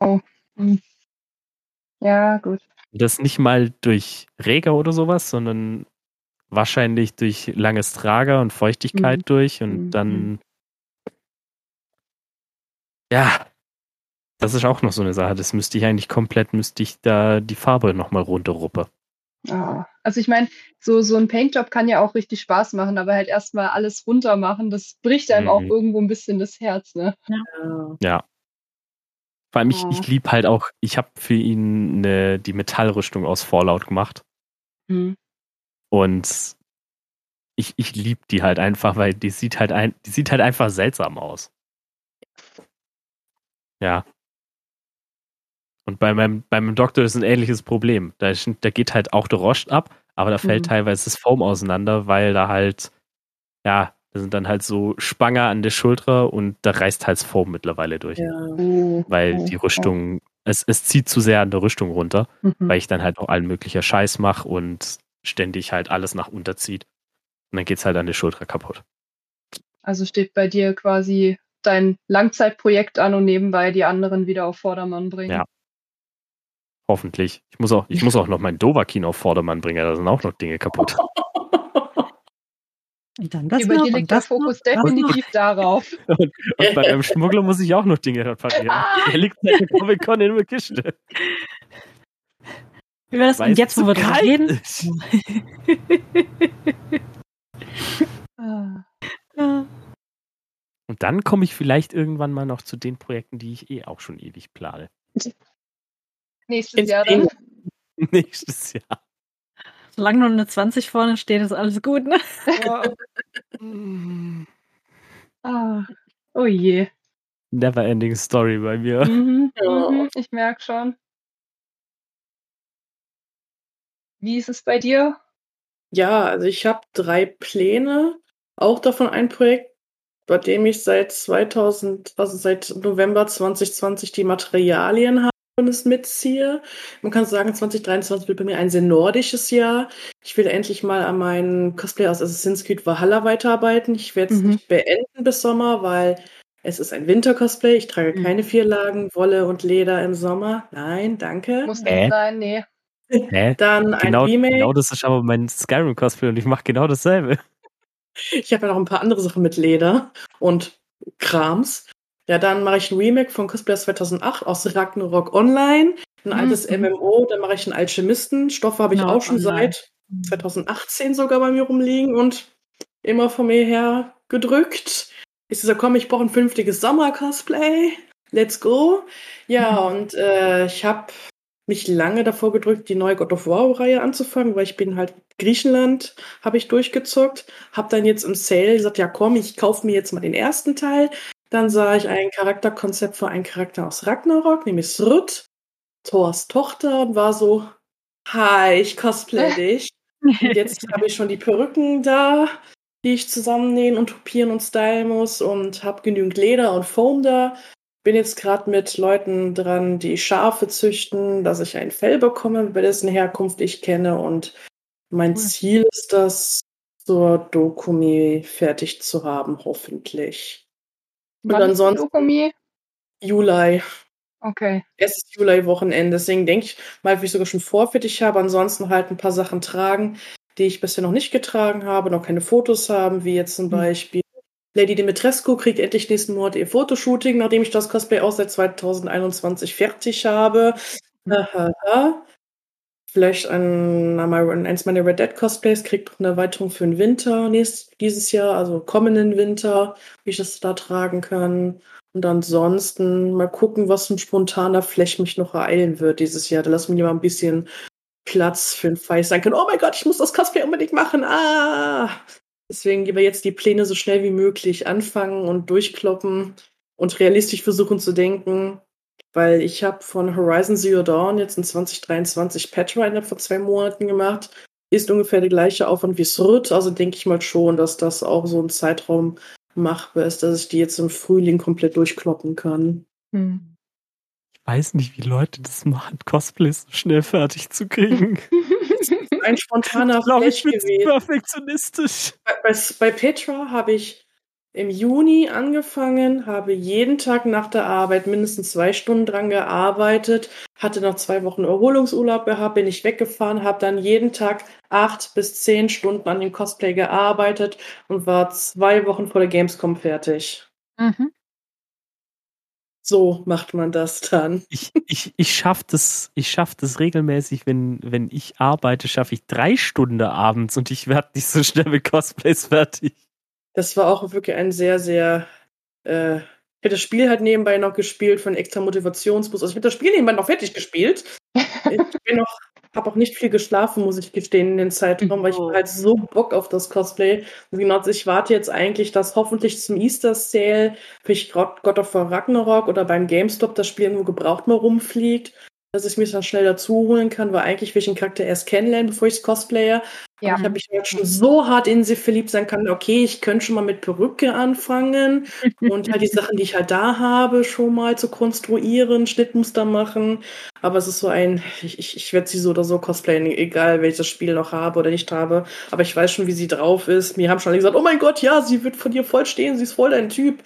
oh. Hm. Ja, gut. Das nicht mal durch Reger oder sowas, sondern wahrscheinlich durch langes Trager und Feuchtigkeit mhm. durch und mhm. dann ja, das ist auch noch so eine Sache. Das müsste ich eigentlich komplett, müsste ich da die Farbe nochmal runterruppe. Ah, also ich meine, so, so ein Paintjob kann ja auch richtig Spaß machen, aber halt erstmal alles runter machen, das bricht einem mhm. auch irgendwo ein bisschen das Herz, ne? Ja. ja. Vor allem, ich, ich liebe halt auch, ich habe für ihn eine, die Metallrüstung aus Fallout gemacht. Mhm. Und ich, ich liebe die halt einfach, weil die sieht halt ein, die sieht halt einfach seltsam aus. Ja. Und bei meinem, bei meinem Doktor ist ein ähnliches Problem. Da, ist, da geht halt auch der Rost ab, aber da fällt mhm. teilweise das Foam auseinander, weil da halt, ja, da sind dann halt so Spanger an der Schulter und da reißt halt das Foam mittlerweile durch. Ja. Oh, weil die Rüstung, es, es zieht zu sehr an der Rüstung runter, mhm. weil ich dann halt auch allen möglicher Scheiß mache und ständig halt alles nach unterzieht. Und dann geht es halt an der Schulter kaputt. Also steht bei dir quasi dein Langzeitprojekt an und nebenbei die anderen wieder auf Vordermann bringen. Ja. Hoffentlich. Ich muss auch, ich muss auch noch mein Dovahkin auf Vordermann bringen, da sind auch noch Dinge kaputt. Und dann das Über noch, dir liegt der Fokus noch, definitiv darauf. Und, und bei einem Schmuggler muss ich auch noch Dinge reparieren. Der liegt seit Comic Con in der Kiste. Wie wäre das denn jetzt, wo wir drüber reden? ah. Und dann komme ich vielleicht irgendwann mal noch zu den Projekten, die ich eh auch schon ewig plane. Nächstes Jahr dann. Nächstes Jahr. Solange nur eine 20 vorne steht, ist alles gut, ne? ah. Oh je. Never ending story bei mir. Mhm, mhm, ich merke schon. Wie ist es bei dir? Ja, also ich habe drei Pläne. Auch davon ein Projekt, bei dem ich seit 2000, also seit November 2020 die Materialien habe es mitziehe. Man kann sagen, 2023 wird bei mir ein sehr nordisches Jahr. Ich will endlich mal an meinen Cosplay aus Assassin's Creed Valhalla weiterarbeiten. Ich werde es mhm. nicht beenden bis Sommer, weil Es ist ein Winter-Cosplay. Ich trage mhm. keine vier Lagen Wolle und Leder im Sommer. Nein, danke. Muss nicht äh? sein, nee. Hä? Dann genau, ein Remake. Genau das ist aber mein Skyrim-Cosplay und ich mache genau dasselbe. Ich habe ja noch ein paar andere Sachen mit Leder und Krams. Ja, dann mache ich ein Remake von Cosplay 2008 aus Ragnarok Online. Ein altes mhm. MMO, dann mache ich einen Alchemisten. Stoffe habe ich ja, auch schon online. seit 2018 sogar bei mir rumliegen und immer von mir her gedrückt. Ich so, komm, ich brauche ein fünftiges Sommer-Cosplay. Let's go. Ja, mhm. und äh, ich habe mich lange davor gedrückt, die neue God of War-Reihe anzufangen, weil ich bin halt Griechenland, habe ich durchgezockt, habe dann jetzt im Sale gesagt, ja komm, ich kaufe mir jetzt mal den ersten Teil. Dann sah ich ein Charakterkonzept für einen Charakter aus Ragnarok, nämlich Srut, Thors Tochter, und war so, hi, ich cosplay dich. Und jetzt habe ich schon die Perücken da, die ich zusammennähen und tupieren und stylen muss und habe genügend Leder und Foam da bin jetzt gerade mit Leuten dran, die Schafe züchten, dass ich ein Fell bekomme, bei dessen Herkunft ich kenne. Und mein. Ziel ist das, zur Dokumi fertig zu haben, hoffentlich. Und Wann ansonsten. Dokumi? Juli. Okay. Erstes Juli-Wochenende. Deswegen denke ich mal, ob ich sogar schon vorfertig habe. Ansonsten halt ein paar Sachen tragen, die ich bisher noch nicht getragen habe, noch keine Fotos haben, wie jetzt zum hm. Beispiel Lady Dimitrescu kriegt endlich nächsten Monat ihr Fotoshooting, nachdem ich das Cosplay auch seit 2021 fertig habe. Mhm. Vielleicht ein, eins meiner Red Dead Cosplays kriegt noch eine Erweiterung für den Winter nächstes, dieses Jahr, also kommenden Winter, wie ich das da tragen kann. Und ansonsten mal gucken, was ein spontaner Flash mich noch ereilen wird dieses Jahr. Da lassen wir mal ein bisschen Platz für ein Feiß sein können. Oh mein Gott, ich muss das Cosplay unbedingt machen. Ah! Deswegen gehen wir jetzt die Pläne so schnell wie möglich anfangen und durchkloppen und realistisch versuchen zu denken, weil ich habe von Horizon Zero Dawn jetzt in 2023 Pathfinder vor zwei Monaten gemacht. Ist ungefähr der gleiche Aufwand wie Srut, also denke ich mal schon, dass das auch so ein Zeitraum machbar ist, dass ich die jetzt im Frühling komplett durchkloppen kann. Hm. Ich weiß nicht, wie Leute das machen, Cosplays so schnell fertig zu kriegen. ein spontaner ich glaube, ich bin perfektionistisch. Bei, bei, bei Petra habe ich im Juni angefangen, habe jeden Tag nach der Arbeit mindestens zwei Stunden dran gearbeitet, hatte noch zwei Wochen Erholungsurlaub gehabt, bin ich weggefahren, habe dann jeden Tag acht bis zehn Stunden an dem Cosplay gearbeitet und war zwei Wochen vor der Gamescom fertig. Mhm. So macht man das dann. Ich, ich, ich schaffe das, schaff das regelmäßig, wenn, wenn ich arbeite, schaffe ich drei Stunden abends und ich werde nicht so schnell mit Cosplays fertig. Das war auch wirklich ein sehr, sehr. Äh, ich hätte das Spiel halt nebenbei noch gespielt von extra Motivationsbus. Also ich habe das Spiel nebenbei noch fertig gespielt. Ich bin noch habe auch nicht viel geschlafen, muss ich gestehen, in den Zeitraum, weil ich halt so Bock auf das Cosplay. Genau, ich warte jetzt eigentlich, dass hoffentlich zum Easter Sale, vielleicht God of War Ragnarok oder beim GameStop das Spiel irgendwo gebraucht mal rumfliegt dass ich mich dann schnell dazu holen kann, weil eigentlich will ich den Charakter erst kennenlernen, bevor ich es cosplaye. Ja. ich habe mich jetzt schon so hart in sie verliebt sein kann, okay, ich könnte schon mal mit Perücke anfangen und halt die Sachen, die ich halt da habe, schon mal zu konstruieren, Schnittmuster machen. Aber es ist so ein, ich, ich, ich werde sie so oder so cosplayen, egal welches Spiel noch habe oder nicht habe. Aber ich weiß schon, wie sie drauf ist. Mir haben schon alle gesagt, oh mein Gott, ja, sie wird von dir voll stehen, sie ist voll dein Typ.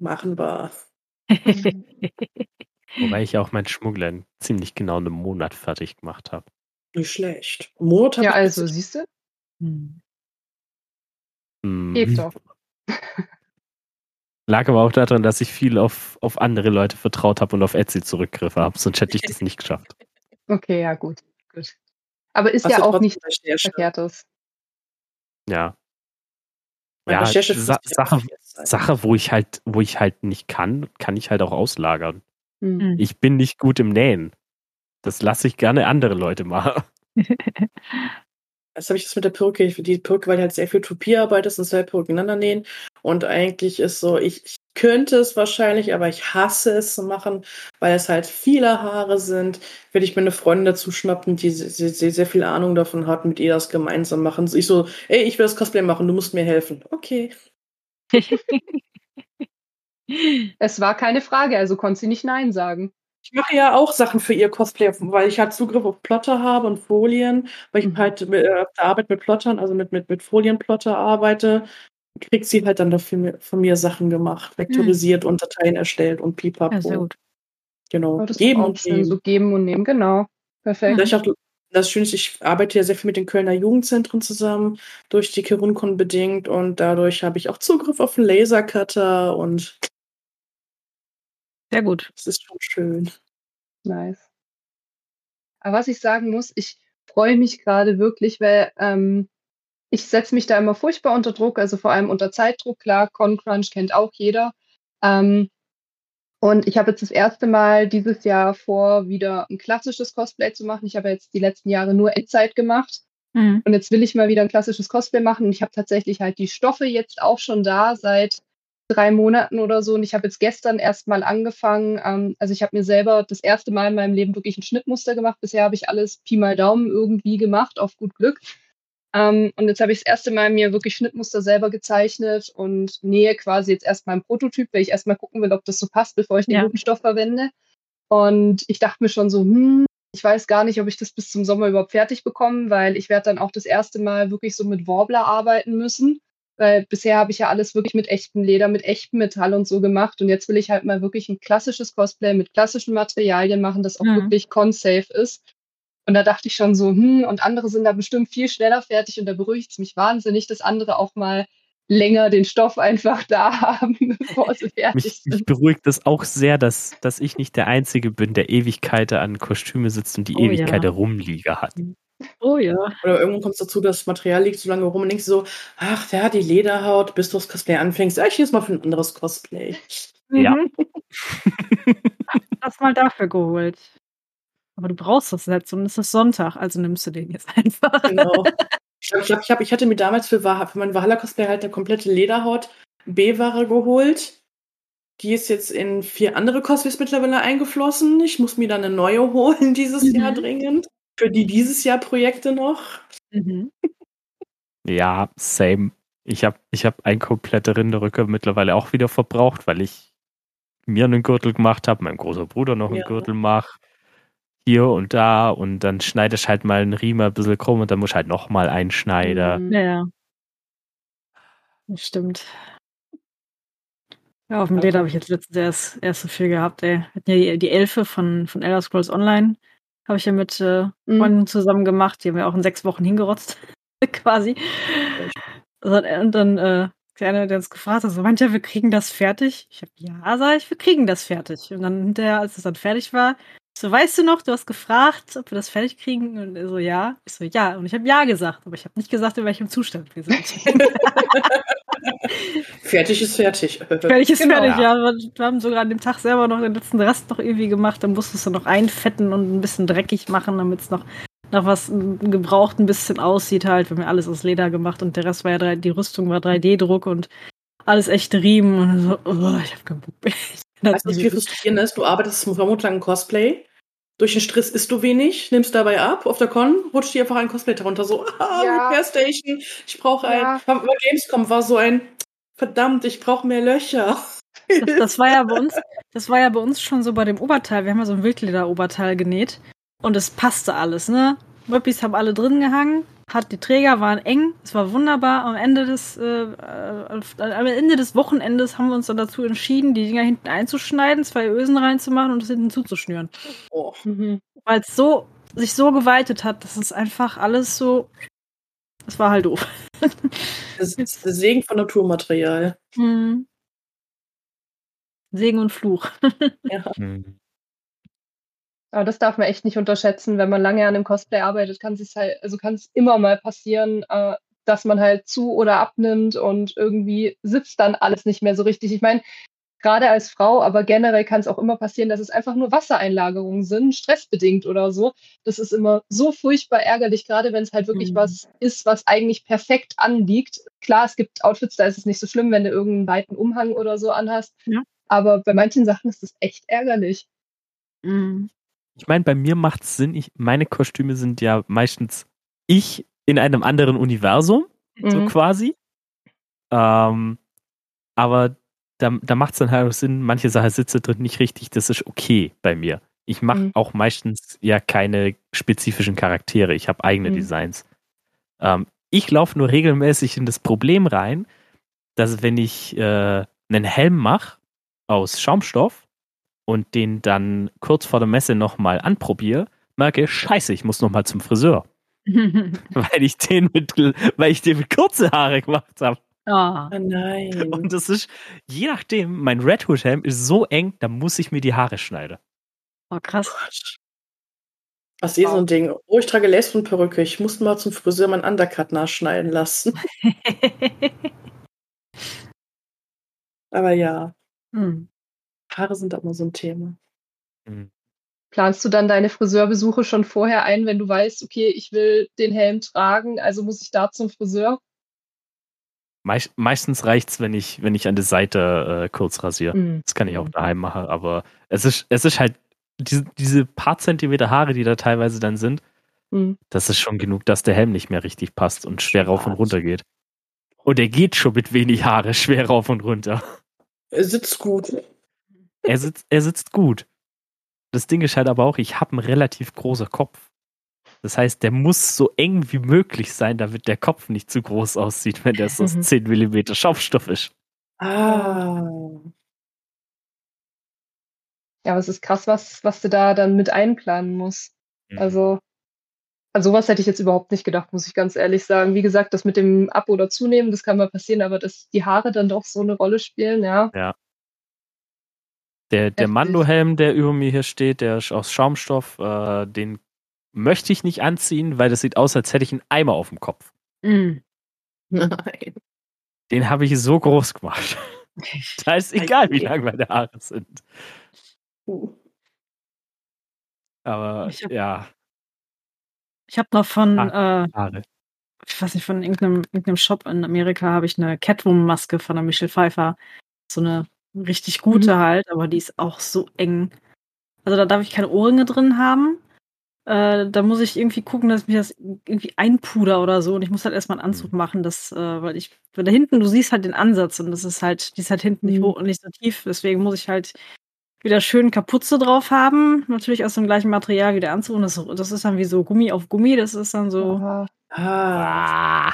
Machen wir. Wobei ich auch meinen Schmuggler ziemlich genau einen Monat fertig gemacht habe. Nicht schlecht. Monat ja, also, siehst du? Hm. Hm. Geht doch. Lag aber auch daran, dass ich viel auf, auf andere Leute vertraut habe und auf Etsy zurückgriffen habe, sonst hätte ich das nicht geschafft. Okay, ja, gut. gut. Aber ist Hast ja auch nicht verkehrtes. Ja. ja, Sa Sache, Sache, wo ich halt, wo ich halt nicht kann, kann ich halt auch auslagern. Mhm. Ich bin nicht gut im Nähen. Das lasse ich gerne andere Leute machen. Jetzt habe ich das mit der Perücke. Die Perücke, weil halt sehr viel Topierarbeit ist und zwei Perücken ineinander nähen. Und eigentlich ist so, ich, ich, könnte es wahrscheinlich, aber ich hasse es zu machen, weil es halt viele Haare sind. Würde ich mir eine Freundin dazu schnappen, die sehr, sehr, sehr viel Ahnung davon hat, mit ihr das gemeinsam machen. Ich so, ey, ich will das Cosplay machen, du musst mir helfen. Okay. Es war keine Frage, also konnte sie nicht Nein sagen. Ich mache ja auch Sachen für ihr Cosplay, weil ich halt Zugriff auf Plotter habe und Folien, weil ich mhm. halt äh, auf der Arbeit mit Plottern, also mit, mit, mit Folienplotter arbeite. kriegt sie halt dann dafür von mir Sachen gemacht, vektorisiert mhm. und Dateien erstellt und pipapo. Ja, sehr gut. Genau. Oh, geben und nehmen. So geben und nehmen, genau. Perfekt. Das, auch, das Schöne ist, ich arbeite ja sehr viel mit den Kölner Jugendzentren zusammen, durch die Kirunkon bedingt und dadurch habe ich auch Zugriff auf einen Lasercutter und sehr gut. Das ist schon schön. Nice. Aber was ich sagen muss, ich freue mich gerade wirklich, weil ähm, ich setze mich da immer furchtbar unter Druck, also vor allem unter Zeitdruck. Klar, ConCrunch kennt auch jeder. Ähm, und ich habe jetzt das erste Mal dieses Jahr vor, wieder ein klassisches Cosplay zu machen. Ich habe jetzt die letzten Jahre nur Endzeit gemacht. Mhm. Und jetzt will ich mal wieder ein klassisches Cosplay machen. Und ich habe tatsächlich halt die Stoffe jetzt auch schon da seit drei Monaten oder so. Und ich habe jetzt gestern erst mal angefangen. Ähm, also ich habe mir selber das erste Mal in meinem Leben wirklich ein Schnittmuster gemacht. Bisher habe ich alles Pi mal Daumen irgendwie gemacht, auf gut Glück. Ähm, und jetzt habe ich das erste Mal mir wirklich Schnittmuster selber gezeichnet und nähe quasi jetzt erst mal einen Prototyp, weil ich erstmal gucken will, ob das so passt, bevor ich den ja. guten Stoff verwende. Und ich dachte mir schon so, hm, ich weiß gar nicht, ob ich das bis zum Sommer überhaupt fertig bekomme, weil ich werde dann auch das erste Mal wirklich so mit Warbler arbeiten müssen. Weil bisher habe ich ja alles wirklich mit echtem Leder, mit echtem Metall und so gemacht. Und jetzt will ich halt mal wirklich ein klassisches Cosplay mit klassischen Materialien machen, das auch mhm. wirklich con-safe ist. Und da dachte ich schon so, hm, und andere sind da bestimmt viel schneller fertig und da beruhigt es mich wahnsinnig, dass andere auch mal länger den Stoff einfach da haben, bevor sie fertig mich, sind. Mich beruhigt das auch sehr, dass, dass ich nicht der Einzige bin, der Ewigkeiten an Kostüme sitzt und die oh, Ewigkeit ja. Rumliege hat. Oh ja. Oder irgendwann kommt es dazu, dass das Material liegt so lange rum und denkst so, ach, wer hat die Lederhaut, bis du das Cosplay anfängst. Ja, ich hier ist mal für ein anderes Cosplay. Ja. Mhm. das mal dafür geholt. Aber du brauchst das jetzt und es ist Sonntag, also nimmst du den jetzt einfach. Genau. Ich glaube, ich, hab, ich hatte mir damals für, für mein Valhalla-Cosplay halt eine komplette Lederhaut B-Ware geholt. Die ist jetzt in vier andere Cosplays mittlerweile eingeflossen. Ich muss mir dann eine neue holen dieses mhm. Jahr dringend. Für die dieses Jahr Projekte noch. Mhm. Ja, same. Ich habe ich hab eine komplette Rinderrücke mittlerweile auch wieder verbraucht, weil ich mir einen Gürtel gemacht habe, meinem großen Bruder noch einen ja. Gürtel mache hier und da und dann schneidest halt mal einen Riemen ein bisschen krumm und dann musst du halt nochmal einschneiden. Mhm. Ja, das stimmt. Ja, auf dem Leder habe ich jetzt letztens erst, erst so viel gehabt, ey. Die, die Elfe von, von Elder Scrolls Online habe ich ja mit äh, mhm. Freunden zusammen gemacht. Die haben wir auch in sechs Wochen hingerotzt, quasi. Und dann, äh, der der uns gefragt hat, so meint ja, wir kriegen das fertig. Ich habe ja, sag ich, wir kriegen das fertig. Und dann hinterher, als es dann fertig war, so, weißt du noch, du hast gefragt, ob wir das fertig kriegen? Und er so, ja. Ich so, ja. Und ich habe ja gesagt, aber ich habe nicht gesagt, in welchem Zustand wir sind. fertig ist fertig. Fertig ist genau, fertig, ja. ja. Wir haben sogar an dem Tag selber noch den letzten Rest noch irgendwie gemacht. Dann musstest du noch einfetten und ein bisschen dreckig machen, damit es noch nach was gebraucht ein bisschen aussieht halt. Wir haben ja alles aus Leder gemacht und der Rest war ja 3, die Rüstung war 3D-Druck und alles echte Riemen und so, oh, ich habe keinen Bock mehr. Weißt du, wie frustrierend ist? Du arbeitest vermutlich Cosplay. Durch den Stress isst du wenig, nimmst dabei ab. Auf der Con rutscht dir einfach ein Cosplay darunter. So, ah, ja. Repair Station, ich brauche ja. ein. Bei Gamescom war so ein, verdammt, ich brauche mehr Löcher. Das, das, war ja bei uns, das war ja bei uns schon so bei dem Oberteil. Wir haben ja so ein Wildleder-Oberteil genäht. Und es passte alles, ne? Möppis haben alle drin gehangen hat die Träger waren eng, es war wunderbar. Am Ende des äh, äh, am Ende des Wochenendes haben wir uns dann dazu entschieden, die Dinger hinten einzuschneiden, zwei Ösen reinzumachen und es hinten zuzuschnüren. Oh. Mhm. Weil es so sich so geweitet hat, dass es einfach alles so das war halt doof. Das ist der Segen von Naturmaterial. Mhm. Segen und Fluch. Ja. Mhm. Aber das darf man echt nicht unterschätzen. Wenn man lange an einem Cosplay arbeitet, kann es halt, also kann es immer mal passieren, äh, dass man halt zu oder abnimmt und irgendwie sitzt dann alles nicht mehr so richtig. Ich meine, gerade als Frau, aber generell kann es auch immer passieren, dass es einfach nur Wassereinlagerungen sind, stressbedingt oder so. Das ist immer so furchtbar ärgerlich, gerade wenn es halt wirklich mhm. was ist, was eigentlich perfekt anliegt. Klar, es gibt Outfits, da ist es nicht so schlimm, wenn du irgendeinen weiten Umhang oder so anhast. Ja. Aber bei manchen Sachen ist das echt ärgerlich. Mhm. Ich meine, bei mir macht es Sinn, ich, meine Kostüme sind ja meistens ich in einem anderen Universum, mhm. so quasi. Ähm, aber da, da macht es dann halt auch Sinn, manche Sachen sitze drin nicht richtig, das ist okay bei mir. Ich mache mhm. auch meistens ja keine spezifischen Charaktere, ich habe eigene mhm. Designs. Ähm, ich laufe nur regelmäßig in das Problem rein, dass wenn ich äh, einen Helm mache aus Schaumstoff und den dann kurz vor der Messe nochmal anprobiere, merke, scheiße, ich muss nochmal zum Friseur. weil ich den mit, weil ich den mit kurze Haare gemacht habe. Ah. Oh nein. Und das ist, je nachdem, mein Red Hood Helm ist so eng, da muss ich mir die Haare schneiden. Oh, krass. Was eh so ein Ding. Oh, ich trage Lesbenperücke. Ich muss mal zum Friseur meinen Undercut nachschneiden lassen. Aber ja. Hm. Haare sind auch mal so ein Thema. Mhm. Planst du dann deine Friseurbesuche schon vorher ein, wenn du weißt, okay, ich will den Helm tragen, also muss ich da zum Friseur? Meist, meistens reicht's, wenn ich, wenn ich an der Seite äh, kurz rasiere. Mhm. Das kann ich auch daheim machen, aber es ist, es ist halt diese, diese paar Zentimeter Haare, die da teilweise dann sind, Mhm. das ist schon genug, dass der Helm nicht mehr richtig passt und schwer rauf und runter geht. Und er geht schon mit wenig Haare schwer rauf und runter. Er sitzt gut. Er sitzt, er sitzt gut. Das Ding ist halt aber auch, ich habe einen relativ großen Kopf. Das heißt, der muss so eng wie möglich sein, damit der Kopf nicht zu groß aussieht, wenn das aus Mhm. 10 mm Schaumstoff ist. Ah. Ja, aber es ist krass, was, was du da dann mit einplanen musst. Mhm. Also, an sowas hätte ich jetzt überhaupt nicht gedacht, muss ich ganz ehrlich sagen. Wie gesagt, das mit dem Ab- oder Zunehmen, das kann mal passieren, aber dass die Haare dann doch so eine Rolle spielen, ja. Der, der. Mando-Helm, der über mir hier steht, der ist aus Schaumstoff, äh, den möchte ich nicht anziehen, weil das sieht aus, als hätte ich einen Eimer auf dem Kopf. Hm. Nein. Den habe ich so groß gemacht. Da ist egal, wie lang meine Haare sind. Aber Ich hab- ja, Ich habe noch von, Ah. äh, Haare. ich weiß nicht, von irgendeinem, irgendeinem Shop in Amerika habe ich eine Catwoman-Maske von der Michelle Pfeiffer. So eine richtig gute halt, aber die ist auch so eng. Also da darf ich keine Ohrringe drin haben. Äh, da muss ich irgendwie gucken, dass ich mir das irgendwie einpuder oder so. Und ich muss halt erstmal einen Anzug Mhm. machen, das, äh, weil ich, weil da hinten, du siehst halt den Ansatz und das ist halt, die ist halt hinten nicht Mhm. hoch und nicht so tief. Deswegen muss ich halt wieder schön Kapuze drauf haben. Natürlich aus dem gleichen Material wie der Anzug. Und das, das ist dann wie so Gummi auf Gummi. Das ist dann so. Ah. Ah,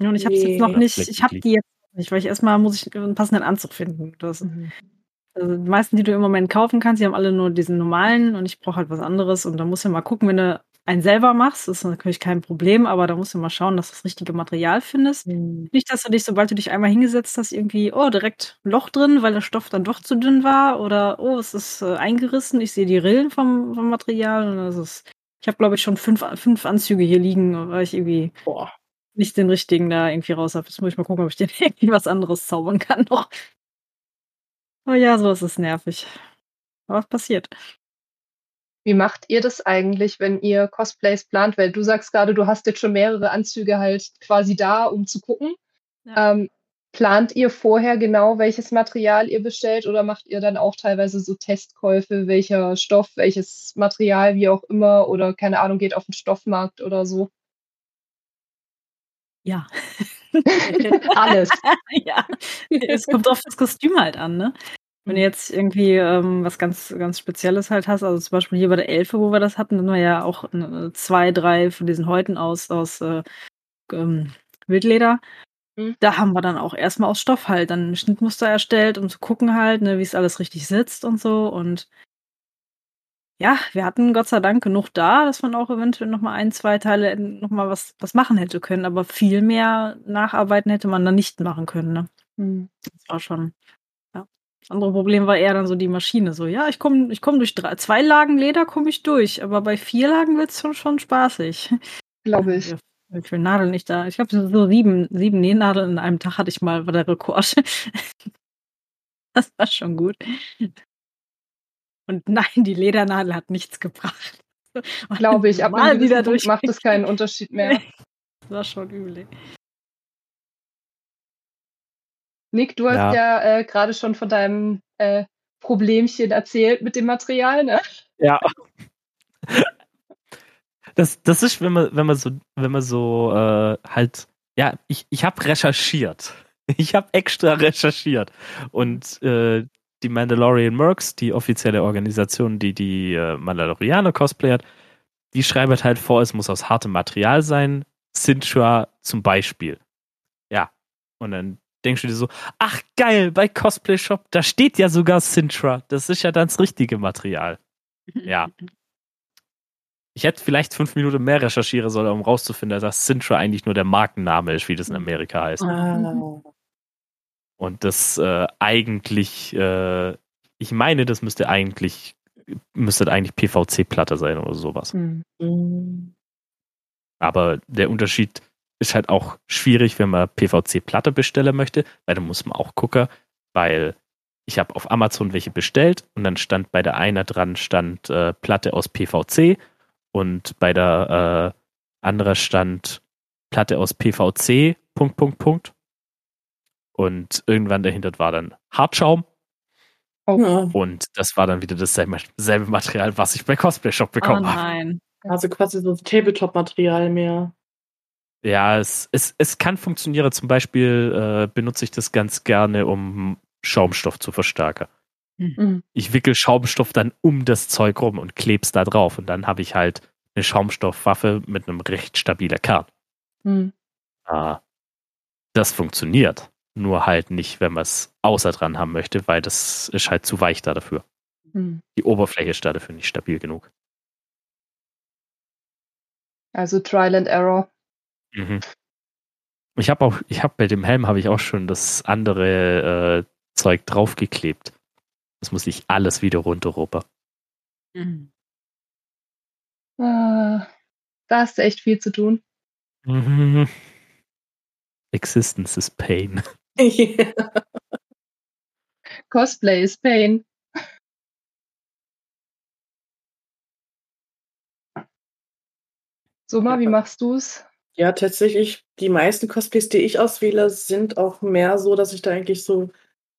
und ich habe es jetzt noch nicht, ich habe die jetzt weil ich erstmal muss ich einen passenden Anzug finden. Das, Mhm. also die meisten, die du im Moment kaufen kannst, die haben alle nur diesen normalen und ich brauche halt was anderes. Und da musst du mal gucken, wenn du einen selber machst, ist natürlich kein Problem, aber da musst du mal schauen, dass du das richtige Material findest. Hm. Nicht, dass du dich, sobald du dich einmal hingesetzt hast, irgendwie, oh, direkt ein Loch drin, weil der Stoff dann doch zu dünn war oder oh, es ist äh, eingerissen, ich sehe die Rillen vom, vom Material und das ist. Ich habe, glaube ich, schon fünf, fünf Anzüge hier liegen, weil ich irgendwie Boah. Nicht den richtigen da irgendwie raus habe. Jetzt muss ich mal gucken, ob ich den irgendwie was anderes zaubern kann noch. Oh ja, sowas ist nervig. Aber was passiert? Wie macht ihr das eigentlich, wenn ihr Cosplays plant? Weil du sagst gerade, du hast jetzt schon mehrere Anzüge halt quasi da, um zu gucken. Ja. Ähm, plant ihr vorher genau, welches Material ihr bestellt oder macht ihr dann auch teilweise so Testkäufe, welcher Stoff, welches Material, wie auch immer oder keine Ahnung, geht auf den Stoffmarkt oder so? Ja. Alles. ja. Es kommt auf das Kostüm halt an, ne? Wenn du jetzt irgendwie ähm, was ganz, ganz Spezielles halt hast, also zum Beispiel hier bei der Elfe, wo wir das hatten, dann haben wir ja auch äh, zwei, drei von diesen Häuten aus, aus äh, ähm, Wildleder. Mhm. Da haben wir dann auch erstmal aus Stoff halt dann ein Schnittmuster erstellt, um zu gucken halt, ne, wie es alles richtig sitzt und so. Und ja, wir hatten Gott sei Dank genug da, dass man auch eventuell noch mal ein, zwei Teile noch mal was, was machen hätte können. Aber viel mehr Nacharbeiten hätte man dann nicht machen können. Ne? Hm. Das war schon. Ja. Das andere Problem war eher dann so die Maschine. So, ja, ich komme ich komm durch drei, zwei Lagen Leder komme ich durch, aber bei vier Lagen wird es schon, schon spaßig. Glaube ich. Ja, Wie viele Nadeln ich da? Ich glaube, so so sieben, sieben Nähnadeln in einem Tag hatte ich mal, war der Rekord. Das war schon gut. Und nein, die Ledernadel hat nichts gebracht. Glaube ich. Ab Mal wieder durch. macht es keinen Unterschied mehr. Das war schon übel. Nick, du hast Ja. ja, äh, gerade schon von deinem äh, Problemchen erzählt mit dem Material, ne? Ja. Das, das ist, wenn man, wenn man so, wenn man so äh, halt, ja, ich, ich habe recherchiert. Ich habe extra recherchiert. Und äh, die Mandalorian Mercs, die offizielle Organisation, die die äh, Mandalorianer cosplayert, die schreibt halt vor, es muss aus hartem Material sein. Sintra zum Beispiel. Ja. Und dann denkst du dir so, ach geil, bei Cosplay Shop, da steht ja sogar Sintra. Das ist ja dann das richtige Material. Ja. Ich hätte vielleicht fünf Minuten mehr recherchieren sollen, um rauszufinden, dass Sintra eigentlich nur der Markenname ist, wie das in Amerika heißt. Ah. Und das äh, eigentlich, äh, ich meine, das müsste eigentlich, müsste eigentlich PVC-Platte sein oder sowas. Mhm. Aber der Unterschied ist halt auch schwierig, wenn man PVC-Platte bestellen möchte, weil da muss man auch gucken, weil ich habe auf Amazon welche bestellt und dann stand bei der einer dran stand äh, Platte aus PVC und bei der äh, anderen stand Platte aus PVC, Punkt, Punkt, Punkt. Und irgendwann dahinter war dann Hartschaum. Oh. Und das war dann wieder dasselbe Material, was ich bei Cosplay Shop bekommen oh habe. Also quasi so Tabletop-Material mehr. Ja, es, es, es kann funktionieren. Zum Beispiel äh, benutze ich das ganz gerne, um Schaumstoff zu verstärken. Mhm. Ich wickel Schaumstoff dann um das Zeug rum und kleb's da drauf. Und dann habe ich halt eine Schaumstoffwaffe mit einem recht stabilen Kern. Mhm. Ah, das funktioniert. Nur halt nicht, wenn man es außer dran haben möchte, weil das ist halt zu weich da dafür. Mhm. Die Oberfläche ist da dafür nicht stabil genug. Also Trial and Error. Mhm. Ich habe auch, ich habe bei dem Helm habe ich auch schon das andere äh, Zeug draufgeklebt. Das muss ich alles wieder runterruppen. Mhm. Ah, da hast du echt viel zu tun. Mhm. Existence is pain. Cosplay is pain. Soma, wie machst du es? Ja, tatsächlich, die meisten Cosplays, die ich auswähle, sind auch mehr so, dass ich da eigentlich so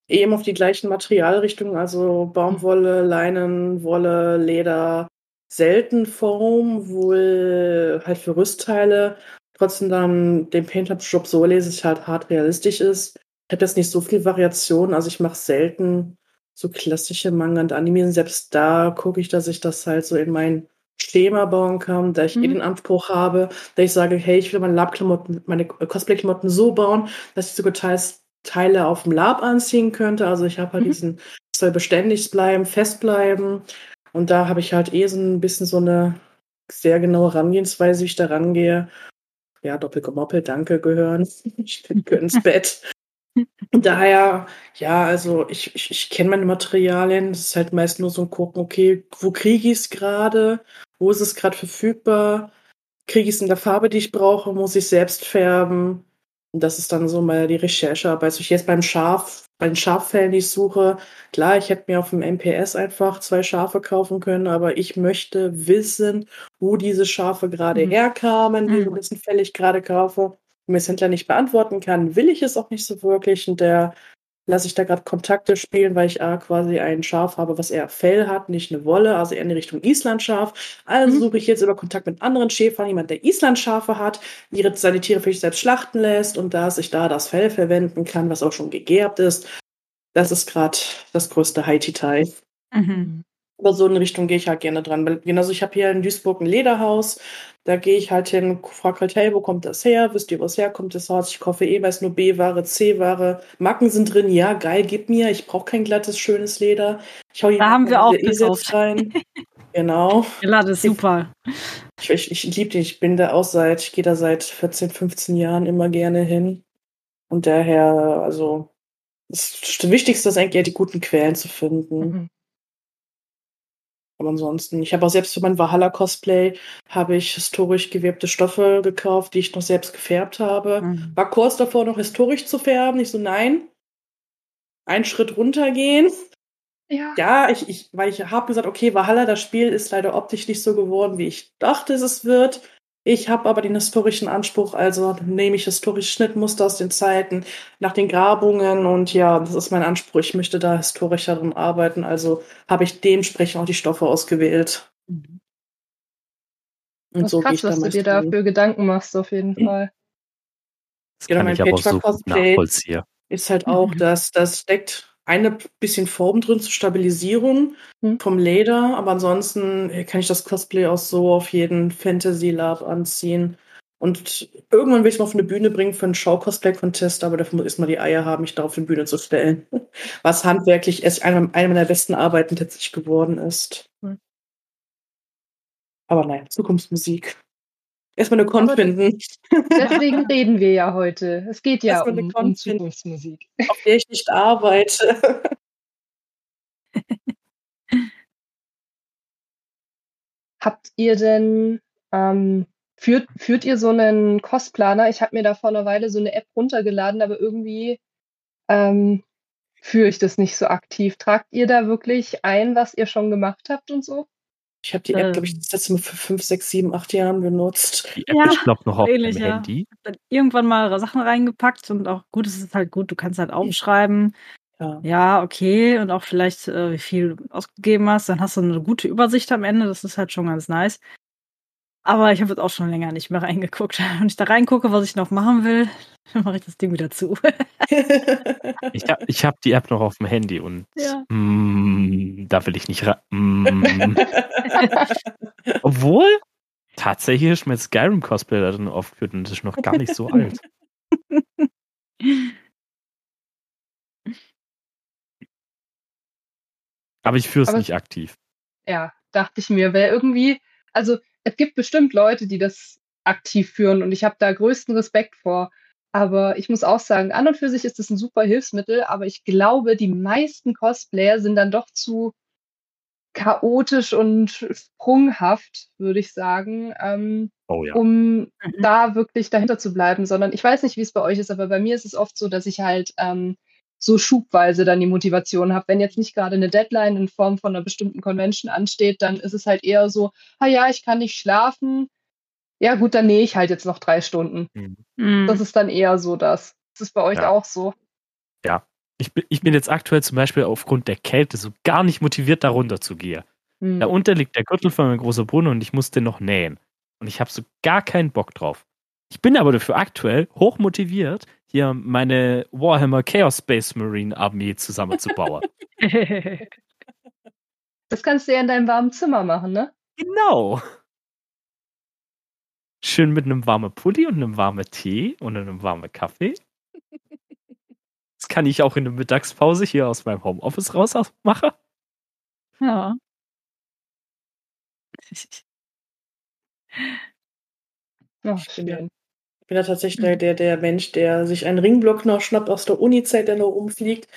eben auf die gleichen Materialrichtungen, also Baumwolle, Leinen, Wolle, Leder, selten Foam, wohl halt für Rüstteile. Trotzdem dann den Paint-Up-Shop so lese ich halt hart realistisch ist. Ich habe jetzt nicht so viel Variation, also ich mache selten so klassische Manga und Anime. Selbst da gucke ich, dass ich das halt so in mein Schema bauen kann, da ich mhm. eh den Anspruch habe, dass ich sage, hey, ich will meine Lab-Klamotten, meine Cosplay-Klamotten so bauen, dass ich sogar teils Teile auf dem Lab anziehen könnte. Also ich habe halt mhm. diesen, soll beständig bleiben, fest bleiben. Und da habe ich halt eh so ein bisschen so eine sehr genaue Herangehensweise, wie ich da rangehe. Ja, Doppelgemoppel, danke, gehören. Ich bin ins Bett. Und daher, ja, also ich, ich, ich kenne meine Materialien. Es ist halt meist nur so ein Gucken, okay, wo kriege ich es gerade? Wo ist es gerade verfügbar? Kriege ich es in der Farbe, die ich brauche? Muss ich selbst färben? Und das ist dann so mal die Recherchearbeit. Also ich jetzt beim Schaf, bei den Schaffällen, die ich suche, klar, ich hätte mir auf dem MPS einfach zwei Schafe kaufen können, aber ich möchte wissen, wo diese Schafe gerade mhm. herkamen, wie mhm. wissen Fell ich gerade kaufe mir das Händler nicht beantworten kann, will ich es auch nicht so wirklich. Und der lasse ich da gerade Kontakte spielen, weil ich A, quasi ein Schaf habe, was eher Fell hat, nicht eine Wolle, also eher in die Richtung Islandschaf. Also mhm. suche ich jetzt über Kontakt mit anderen Schäfern, jemand, der Islandschafe hat, ihre, seine Tiere für sich selbst schlachten lässt und dass ich da das Fell verwenden kann, was auch schon gegerbt ist. Das ist gerade das größte Haiti-Teil. Mhm. Aber so in Richtung gehe ich halt gerne dran. Genauso, ich habe hier in Duisburg ein Lederhaus. Da gehe ich halt hin, frage halt, hey, wo kommt das her? Wisst ihr, wo es herkommt, das Haus? Ich kaufe eh weiß nur B-Ware, C-Ware. Macken sind drin, ja, geil, gib mir. Ich brauche kein glattes, schönes Leder. Ich hau da haben wir auch gekauft. rein. genau. Ja, das ist super. Ich, ich, ich liebe den. Ich bin da auch seit, ich gehe da seit 14, 15 Jahren immer gerne hin. Und daher, also, das, Wichtigste ist eigentlich eher die guten Quellen zu finden. Mhm. Aber ansonsten, ich habe auch selbst für mein Valhalla-Cosplay habe ich historisch gewebte Stoffe gekauft, die ich noch selbst gefärbt habe. Mhm. War kurz davor, noch historisch zu färben. Ich so, nein, einen Schritt runtergehen. Ja, ja ich, ich, weil ich habe gesagt, okay, Valhalla, das Spiel ist leider optisch nicht so geworden, wie ich dachte, es wird. Ich habe aber den historischen Anspruch, also nehme ich historische Schnittmuster aus den Zeiten, nach den Grabungen und ja, das ist mein Anspruch. Ich möchte da historischer drin arbeiten, also habe ich dementsprechend auch die Stoffe ausgewählt. Mhm. Und das so krass, was du dir dafür Gedanken machst, auf jeden mhm. Fall. Das genau, mein Patchwork-Cosplay so ist halt auch, mhm. dass das steckt eine bisschen Form drin zur Stabilisierung hm. vom Leder, aber ansonsten kann ich das Cosplay auch so auf jeden Fantasy Lab anziehen. Und irgendwann will ich es mal auf eine Bühne bringen für einen Show-Cosplay-Contest, aber dafür muss erstmal die Eier haben, mich da auf die Bühne zu stellen. Was handwerklich erst eine, eine meiner besten Arbeiten tatsächlich geworden ist. Hm. Aber nein, Zukunftsmusik. Erstmal eine Con finden. Deswegen reden wir ja heute. Es geht ja um, um Zukunftsmusik. Auf der ich nicht arbeite. Habt ihr denn ähm, Führt, führt ihr so einen Kostplaner? Ich habe mir da vor einer Weile so eine App runtergeladen, aber irgendwie ähm, führe ich das nicht so aktiv. Tragt ihr da wirklich ein, was ihr schon gemacht habt und so? Ich habe die App, ähm. glaube ich, das letzte Mal für fünf, sechs, sieben, acht Jahren benutzt. Die App ja, ist, glaube noch auf ähnlich, dem ja. Handy. Dann irgendwann mal Sachen reingepackt und auch gut, es ist halt gut, du kannst halt aufschreiben. Ja. ja, okay, und auch vielleicht, äh, wie viel du ausgegeben hast, dann hast du eine gute Übersicht am Ende, das ist halt schon ganz nice. Aber ich habe jetzt auch schon länger nicht mehr reingeguckt. Wenn ich da reingucke, was ich noch machen will, dann mache ich das Ding wieder zu. ich habe ich hab die App noch auf dem Handy und ja. mm, da will ich nicht rein. Mm. Obwohl, tatsächlich ist mein Skyrim-Cosplay da drin aufgeführt und das ist noch gar nicht so alt. Aber ich führe es nicht aktiv. Ja, dachte ich mir, wäre irgendwie, also es gibt bestimmt Leute, die das aktiv führen und ich habe da größten Respekt vor. Aber ich muss auch sagen, an und für sich ist es ein super Hilfsmittel, aber ich glaube, die meisten Cosplayer sind dann doch zu chaotisch und sprunghaft, würde ich sagen, ähm, oh ja. um mhm. da wirklich dahinter zu bleiben. Sondern ich weiß nicht, wie es bei euch ist, aber bei mir ist es oft so, dass ich halt ähm, so schubweise dann die Motivation habe. Wenn jetzt nicht gerade eine Deadline in Form von einer bestimmten Convention ansteht, dann ist es halt eher so, ah ja, ich kann nicht schlafen. Ja gut, dann nähe ich halt jetzt noch drei Stunden. Mhm. Das ist dann eher so das. Das ist bei euch ja. auch so. Ja. Ich bin, ich bin jetzt aktuell zum Beispiel aufgrund der Kälte so gar nicht motiviert, da runter zu gehen. Mhm. Darunter liegt der Gürtel von meinem großen Brunnen und ich musste noch nähen. Und ich habe so gar keinen Bock drauf. Ich bin aber dafür aktuell hoch motiviert, hier meine Warhammer Chaos Space Marine Armee zusammenzubauen. das kannst du ja in deinem warmen Zimmer machen, ne? Genau. Schön mit einem warmen Pulli und einem warmen Tee und einem warmen Kaffee. Das kann ich auch in der Mittagspause hier aus meinem Homeoffice raus machen. Ja. Ach, schön bin da tatsächlich mhm. der, der Mensch, der sich einen Ringblock noch schnappt aus der Uni-Zeit, der noch rumfliegt,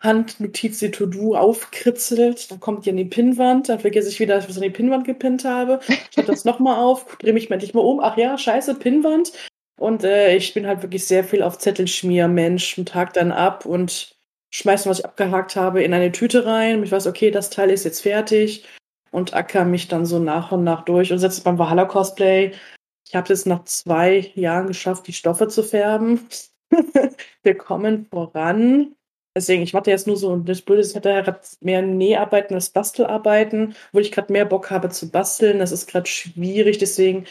Handnotiz die To-Do aufkritzelt, dann kommt die an die Pinnwand, dann vergesse ich wieder, dass ich was an die Pinnwand gepinnt habe, schreibe das nochmal auf, drehe mich endlich mal um, ach ja, scheiße, Pinnwand. Und äh, ich bin halt wirklich sehr viel auf Zettelschmier, Mensch, und tag dann ab und schmeiße, was ich abgehakt habe, in eine Tüte rein. Und ich weiß, okay, das Teil ist jetzt fertig und acker mich dann so nach und nach durch und setze beim Valhalla Cosplay ich habe es nach zwei Jahren geschafft, die Stoffe zu färben. Wir kommen voran. Deswegen, ich mache jetzt nur so, das Blöde ich hatte gerade mehr Näharbeiten als Bastelarbeiten, wo ich gerade mehr Bock habe zu basteln. Das ist gerade schwierig, deswegen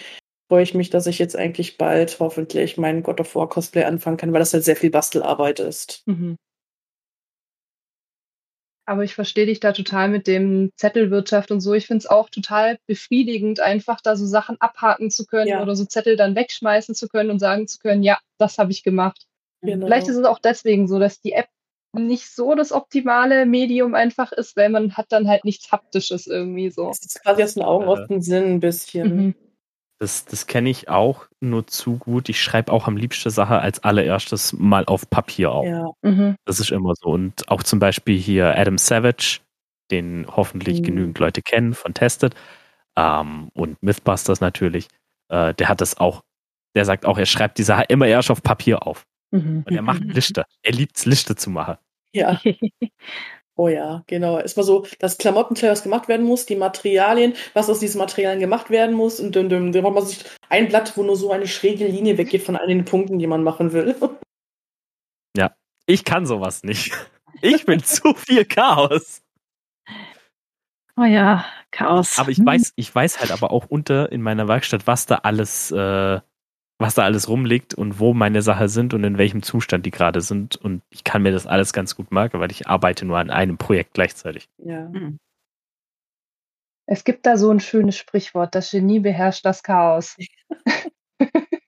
freue ich mich, dass ich jetzt eigentlich bald hoffentlich meinen God of War Cosplay anfangen kann, weil das halt sehr viel Bastelarbeit ist. Mhm. Aber ich verstehe dich da total mit dem Zettelwirtschaft und so. Ich finde es auch total befriedigend, einfach da so Sachen abhaken zu können ja. oder so Zettel dann wegschmeißen zu können und sagen zu können, ja, das habe ich gemacht. Genau. Vielleicht ist es auch deswegen so, dass die App nicht so das optimale Medium einfach ist, weil man hat dann halt nichts Haptisches irgendwie so. Das ist quasi aus den Augen aus dem Sinn ein bisschen. Mhm. Das, das kenne ich auch nur zu gut. Ich schreibe auch am liebsten Sache als allererstes mal auf Papier auf. Ja. Mhm. Das ist immer so. Und auch zum Beispiel hier Adam Savage, den hoffentlich mhm. genügend Leute kennen von Tested ähm, und Mythbusters natürlich. Äh, der hat das auch. Der sagt auch, er schreibt die Sache immer erst auf Papier auf. Mhm. Und er macht Liste. Er liebt es, Liste zu machen. Ja. Oh ja, genau. Es war so, das Klamottenkleid, was gemacht werden muss, die Materialien, was aus diesen Materialien gemacht werden muss und dann, dann, dann man sich ein Blatt, wo nur so eine schräge Linie weggeht von all den Punkten, die man machen will. Ja, ich kann sowas nicht. Ich bin zu viel Chaos. Oh ja, Chaos. Aber ich weiß, ich weiß halt aber auch unter in meiner Werkstatt, was da alles äh, was da alles rumliegt und wo meine Sachen sind und in welchem Zustand die gerade sind. Und ich kann mir das alles ganz gut merken, weil ich arbeite nur an einem Projekt gleichzeitig. Ja. Mhm. Es gibt da so ein schönes Sprichwort, das Genie beherrscht das Chaos.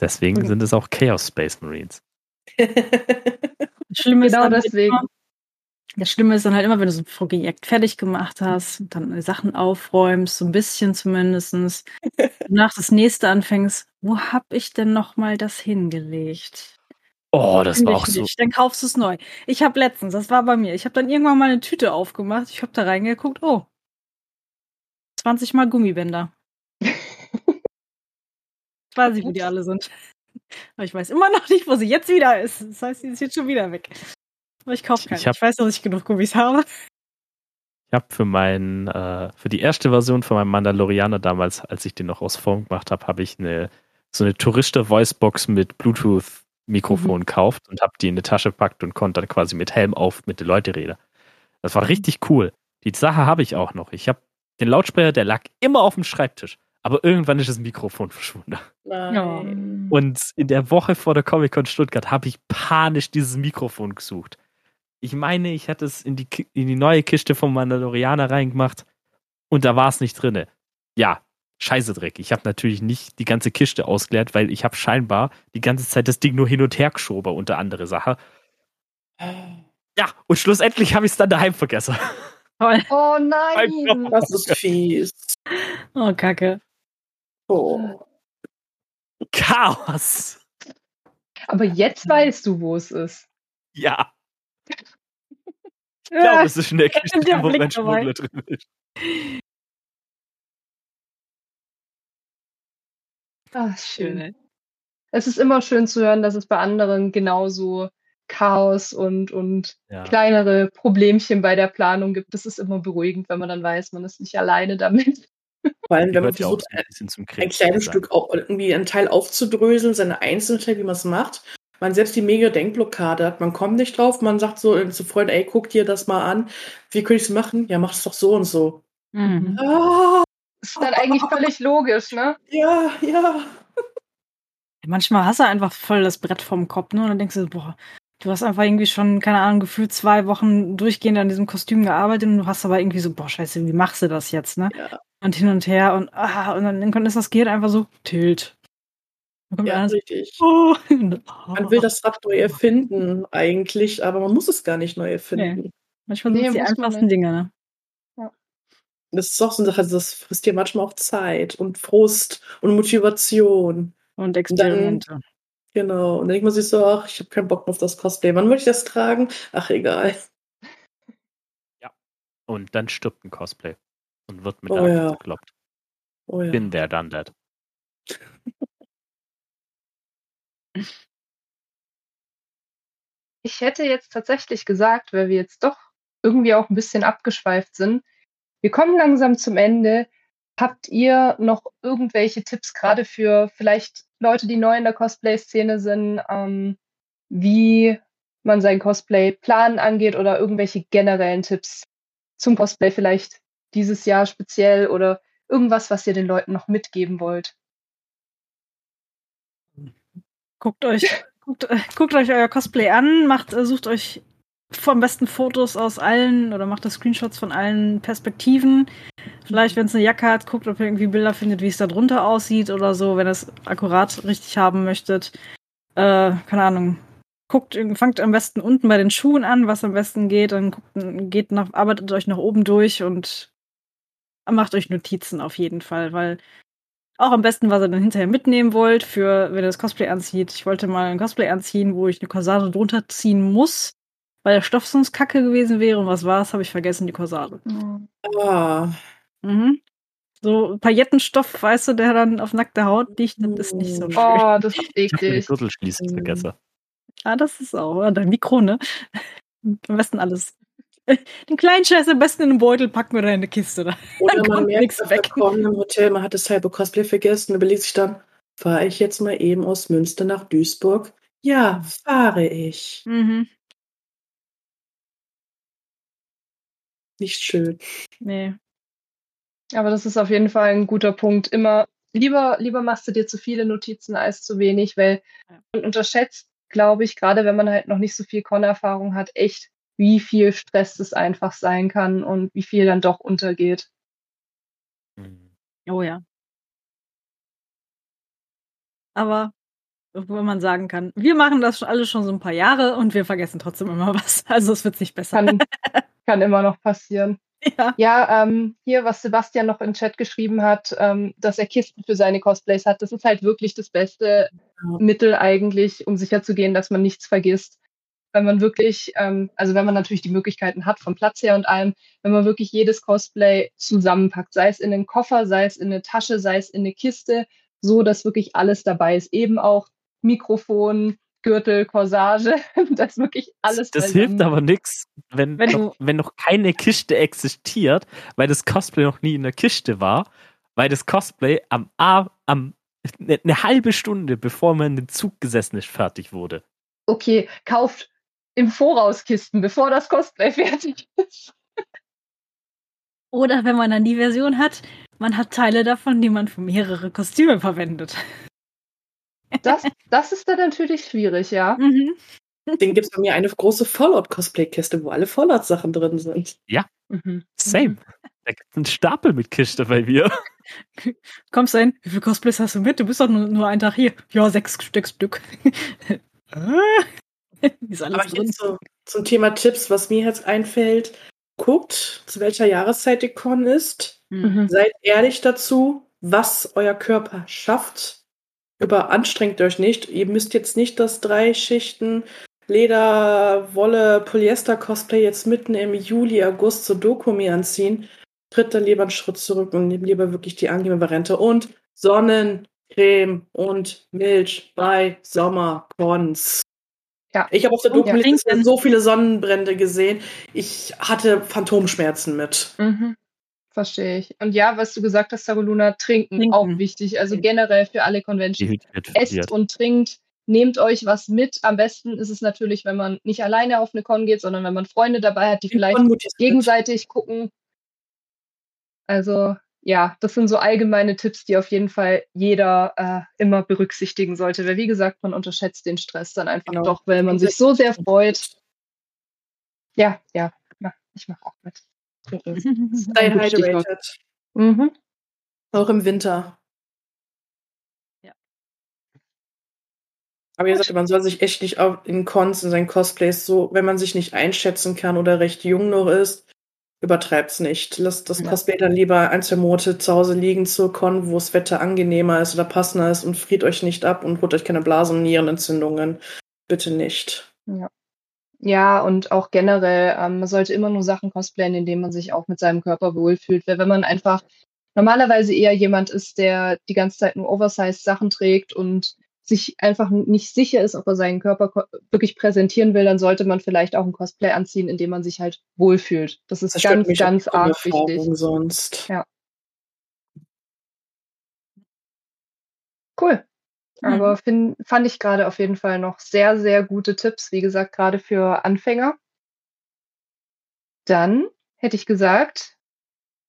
Deswegen mhm. sind es auch Chaos Space Marines. Schlimm ist genau deswegen. Das Schlimme ist dann halt immer, wenn du so ein Projekt fertig gemacht hast, dann Sachen aufräumst, so ein bisschen zumindest, nach das nächste anfängst, wo hab ich denn noch mal das hingelegt? Oh, das war auch so. Dann kaufst du es neu. Ich habe letztens, das war bei mir, ich habe dann irgendwann mal eine Tüte aufgemacht, ich habe da reingeguckt, oh, 20 mal Gummibänder. ich weiß nicht, wo die alle sind. Aber ich weiß immer noch nicht, wo sie jetzt wieder ist. Das heißt, sie ist jetzt schon wieder weg. Ich kaufe keine. Ich, hab, ich, weiß, dass ich genug Gummis habe. Ich habe für mein, äh, für die erste Version von meinem Mandalorianer damals, als ich den noch aus Form gemacht habe, habe ich eine so eine Touriste-Voicebox mit Bluetooth-Mikrofon mhm. gekauft und habe die in eine Tasche gepackt und konnte dann quasi mit Helm auf mit den Leuten reden. Das war mhm. richtig cool. Die Sache habe ich auch noch. Ich habe den Lautsprecher, der lag immer auf dem Schreibtisch. Aber irgendwann ist das Mikrofon verschwunden. Nein. Und in der Woche vor der Comic-Con Stuttgart habe ich panisch dieses Mikrofon gesucht. Ich meine, ich hatte es in die, in die neue Kiste vom Mandalorianer reingemacht und da war es nicht drin. Ja, scheiße Dreck. Ich habe natürlich nicht die ganze Kiste ausgeleert, weil ich habe scheinbar die ganze Zeit das Ding nur hin und her geschoben, unter andere Sache. Ja, und schlussendlich habe ich es dann daheim vergessen. Oh nein. Das ist fies. Oh, Kacke. Oh. Chaos. Aber jetzt weißt du, wo es ist. Ja. Ich glaube, es ist in der Kiste, wo mein Schmuggler drin ist. Ach, schön. Es ist immer schön zu hören, dass es bei anderen genauso Chaos und, und ja. kleinere Problemchen bei der Planung gibt. Das ist immer beruhigend, wenn man dann weiß, man ist nicht alleine damit. Vor allem, wenn man versucht, ein, ein kleines Stück auch irgendwie einen Teil aufzudröseln, seine Einzelteile, wie man es macht. Man selbst die mega Denkblockade hat, man kommt nicht drauf, man sagt so zu Freunden, ey, guck dir das mal an. Wie könnte ich es machen? Ja, mach es doch so und so. Mhm. Ah, ist dann eigentlich völlig logisch, ne? Ja, ja. Manchmal hast du einfach voll das Brett vom Kopf, ne? Und dann denkst du, boah, du hast einfach irgendwie schon, keine Ahnung, gefühlt zwei Wochen durchgehend an diesem Kostüm gearbeitet und du hast aber irgendwie so, boah, scheiße, wie machst du das jetzt, ne? Ja und hin und her und, ah, und dann ist das Gehirn einfach so tilt. Ja, richtig. Oh. Man will das Rad neu erfinden, eigentlich, aber man muss es gar nicht neu erfinden. Nee. Manchmal sind es die einfachsten Dinge, ne? Ja. Das ist auch so eine Sache, das frisst dir manchmal auch Zeit und Frust und Motivation. Und Experimente. Und dann, genau. Und dann denkt man sich so, ach, ich habe keinen Bock auf das Cosplay. Wann möchte ich das tragen? Ach, egal. Ja. Und dann stirbt ein Cosplay und wird mit oh, der ja. gekloppt. Oh, ja. Bin der dann that. Ich hätte jetzt tatsächlich gesagt, weil wir jetzt doch irgendwie auch ein bisschen abgeschweift sind, wir kommen langsam zum Ende. Habt ihr noch irgendwelche Tipps, gerade für vielleicht Leute, die neu in der Cosplay-Szene sind, ähm, wie man sein Cosplay-Plan angeht oder irgendwelche generellen Tipps zum Cosplay vielleicht? dieses Jahr speziell oder irgendwas, was ihr den Leuten noch mitgeben wollt? Guckt euch, guckt, äh, guckt euch euer Cosplay an, macht, äh, sucht euch vom besten Fotos aus allen oder macht das Screenshots von allen Perspektiven. Vielleicht, wenn es eine Jacke hat, guckt, ob ihr irgendwie Bilder findet, wie es da drunter aussieht oder so, wenn ihr es akkurat richtig haben möchtet. Äh, keine Ahnung. Guckt, fangt am besten unten bei den Schuhen an, was am besten geht, dann guckt, geht nach, arbeitet euch nach oben durch und macht euch Notizen auf jeden Fall, weil auch am besten, was ihr dann hinterher mitnehmen wollt, für wenn ihr das Cosplay anzieht. Ich wollte mal ein Cosplay anziehen, wo ich eine Corsage drunter ziehen muss, weil der Stoff sonst kacke gewesen wäre. Und was war es? Habe ich vergessen, die Corsage. Oh. Mhm. So Paillettenstoff, weißt du, der dann auf nackter Haut liegt, das ist nicht so schön. Oh, das ist eklig. Ich habe die Gürtelschließe vergessen. Ah, das ist auch. Dein Mikro, ne? Am besten alles den kleinen Scheiß am besten in einen Beutel packen oder in eine Kiste. Oder dann man merkt weg. im Hotel, man hat das halbe Cosplay vergessen und überlegt sich dann, fahre ich jetzt mal eben aus Münster nach Duisburg? Ja, fahre ich. Mhm. Nicht schön. Nee. Aber das ist auf jeden Fall ein guter Punkt. Immer lieber, lieber machst du dir zu viele Notizen als zu wenig, weil man unterschätzt, glaube ich, gerade wenn man halt noch nicht so viel Con-Erfahrung hat, echt, wie viel Stress es einfach sein kann und wie viel dann doch untergeht. Mhm. Oh ja. Aber wo man sagen kann, wir machen das alles schon so ein paar Jahre und wir vergessen trotzdem immer was. Also es wird nicht besser. Kann, kann immer noch passieren. Ja, ja ähm, hier, was Sebastian noch im Chat geschrieben hat, ähm, dass er Kisten für seine Cosplays hat, das ist halt wirklich das beste ja. Mittel eigentlich, um sicherzugehen, dass man nichts vergisst. Wenn man wirklich, ähm, also wenn man natürlich die Möglichkeiten hat, vom Platz her und allem, wenn man wirklich jedes Cosplay zusammenpackt, sei es in einen Koffer, sei es in eine Tasche, sei es in eine Kiste, so dass wirklich alles dabei ist. Eben auch Mikrofon, Gürtel, Corsage, das wirklich alles. Das hilft aber nichts, wenn, wenn, noch, wenn noch keine Kiste existiert, weil das Cosplay noch nie in der Kiste war, weil das Cosplay am, am eine ne halbe Stunde bevor man in den Zug gesessen ist, fertig wurde. Okay, kauft im Voraus Kisten, bevor das Cosplay fertig ist. Oder wenn man dann die Version hat, man hat Teile davon, die man für mehrere Kostüme verwendet. Das, das ist dann natürlich schwierig, ja. Mhm. Den gibt es bei mir eine große Fallout-Cosplay-Kiste, wo alle Fallout-Sachen drin sind. Ja, mhm. same. Da gibt es einen Stapel mit Kiste bei mir. Kommst du hin? Wie viele Cosplays hast du mit? Du bist doch nur, nur einen Tag hier. Ja, sechs Stück. Stück. Aber drin. So, zum Thema Tipps, was mir jetzt einfällt. Guckt, zu welcher Jahreszeit die Con ist. Mhm. Seid ehrlich dazu, was euer Körper schafft überanstrengt euch nicht. Ihr müsst jetzt nicht das drei Schichten Leder, Wolle, Polyester-Cosplay jetzt mitten im Juli, August zur Dokumi anziehen. Tritt dann lieber einen Schritt zurück und nehmt lieber wirklich die angenehme Variante. Und Sonnencreme und Milch bei Sommercons. Ja. Ich habe auf der Dokumi ja, so viele Sonnenbrände gesehen. Ich hatte Phantomschmerzen mit. Mhm. Verstehe ich. Und ja, was du gesagt hast, Saruluna, trinken, trinken. auch wichtig. Also generell für alle Conventions. Esst und trinkt, nehmt euch was mit. Am besten ist es natürlich, wenn man nicht alleine auf eine Con geht, sondern wenn man Freunde dabei hat, die vielleicht gegenseitig gucken. Also ja, das sind so allgemeine Tipps, die auf jeden Fall jeder äh, immer berücksichtigen sollte. Weil wie gesagt, man unterschätzt den Stress dann einfach genau. doch, weil man sich so sehr freut. Ja, ja, ich mache auch mit. Stay hydrated. Mhm. Auch im Winter. Ja. Aber ihr sagt, man soll sich echt nicht auch in Cons, in seinen Cosplays so, wenn man sich nicht einschätzen kann oder recht jung noch ist, übertreibt's nicht. Lasst das ja. Cosplay dann lieber ein, zwei Monate zu Hause liegen zur Con, wo das Wetter angenehmer ist oder passender ist und friert euch nicht ab und holt euch keine Blasen- und Nierenentzündungen. Bitte nicht. Ja. Ja, und auch generell, ähm, man sollte immer nur Sachen cosplayen, indem man sich auch mit seinem Körper wohlfühlt. Weil wenn man einfach normalerweise eher jemand ist, der die ganze Zeit nur Oversize Sachen trägt und sich einfach nicht sicher ist, ob er seinen Körper wirklich präsentieren will, dann sollte man vielleicht auch ein Cosplay anziehen, in dem man sich halt wohlfühlt. Das ist das ganz, ganz arg wichtig. Sonst. Ja. Cool. Aber mhm. find, fand ich gerade auf jeden Fall noch sehr, sehr gute Tipps, wie gesagt, gerade für Anfänger. Dann hätte ich gesagt,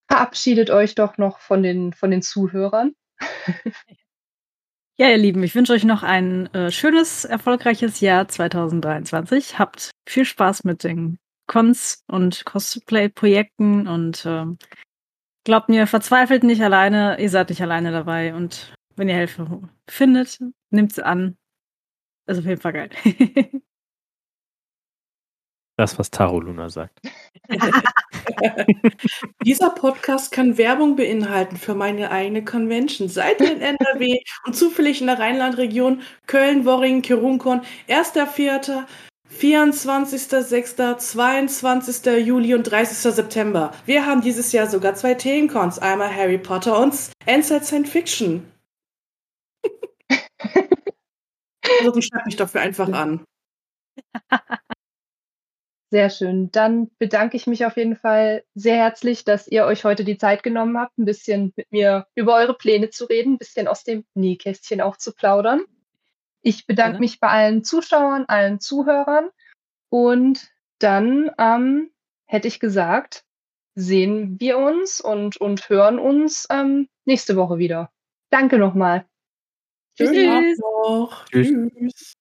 verabschiedet euch doch noch von den, von den Zuhörern. Ja, ihr Lieben, ich wünsche euch noch ein äh, schönes, erfolgreiches Jahr 2023. Habt viel Spaß mit den Cons und Cosplay-Projekten und äh, glaubt mir, verzweifelt nicht alleine, ihr seid nicht alleine dabei und wenn ihr Hilfe findet, nimmt sie an. ist auf jeden Fall geil. Das, was Taro Luna sagt. Dieser Podcast kann Werbung beinhalten für meine eigene Convention. Seid ihr in NRW und zufällig in der Rheinlandregion, Köln, Worringen, Kirunkon, 1.4., 24.06., 22. Juli und 30. September. Wir haben dieses Jahr sogar zwei Themencons, einmal Harry Potter und Endzeit Science Fiction. Also schreib mich dafür einfach an. Sehr schön. Dann bedanke ich mich auf jeden Fall sehr herzlich, dass ihr euch heute die Zeit genommen habt, ein bisschen mit mir über eure Pläne zu reden, ein bisschen aus dem Nähkästchen auch zu plaudern. Ich bedanke ja. mich bei allen Zuschauern, allen Zuhörern und dann ähm, hätte ich gesagt, sehen wir uns und, und hören uns ähm, nächste Woche wieder. Danke nochmal. Tschüss. Tschüss. Tschüss.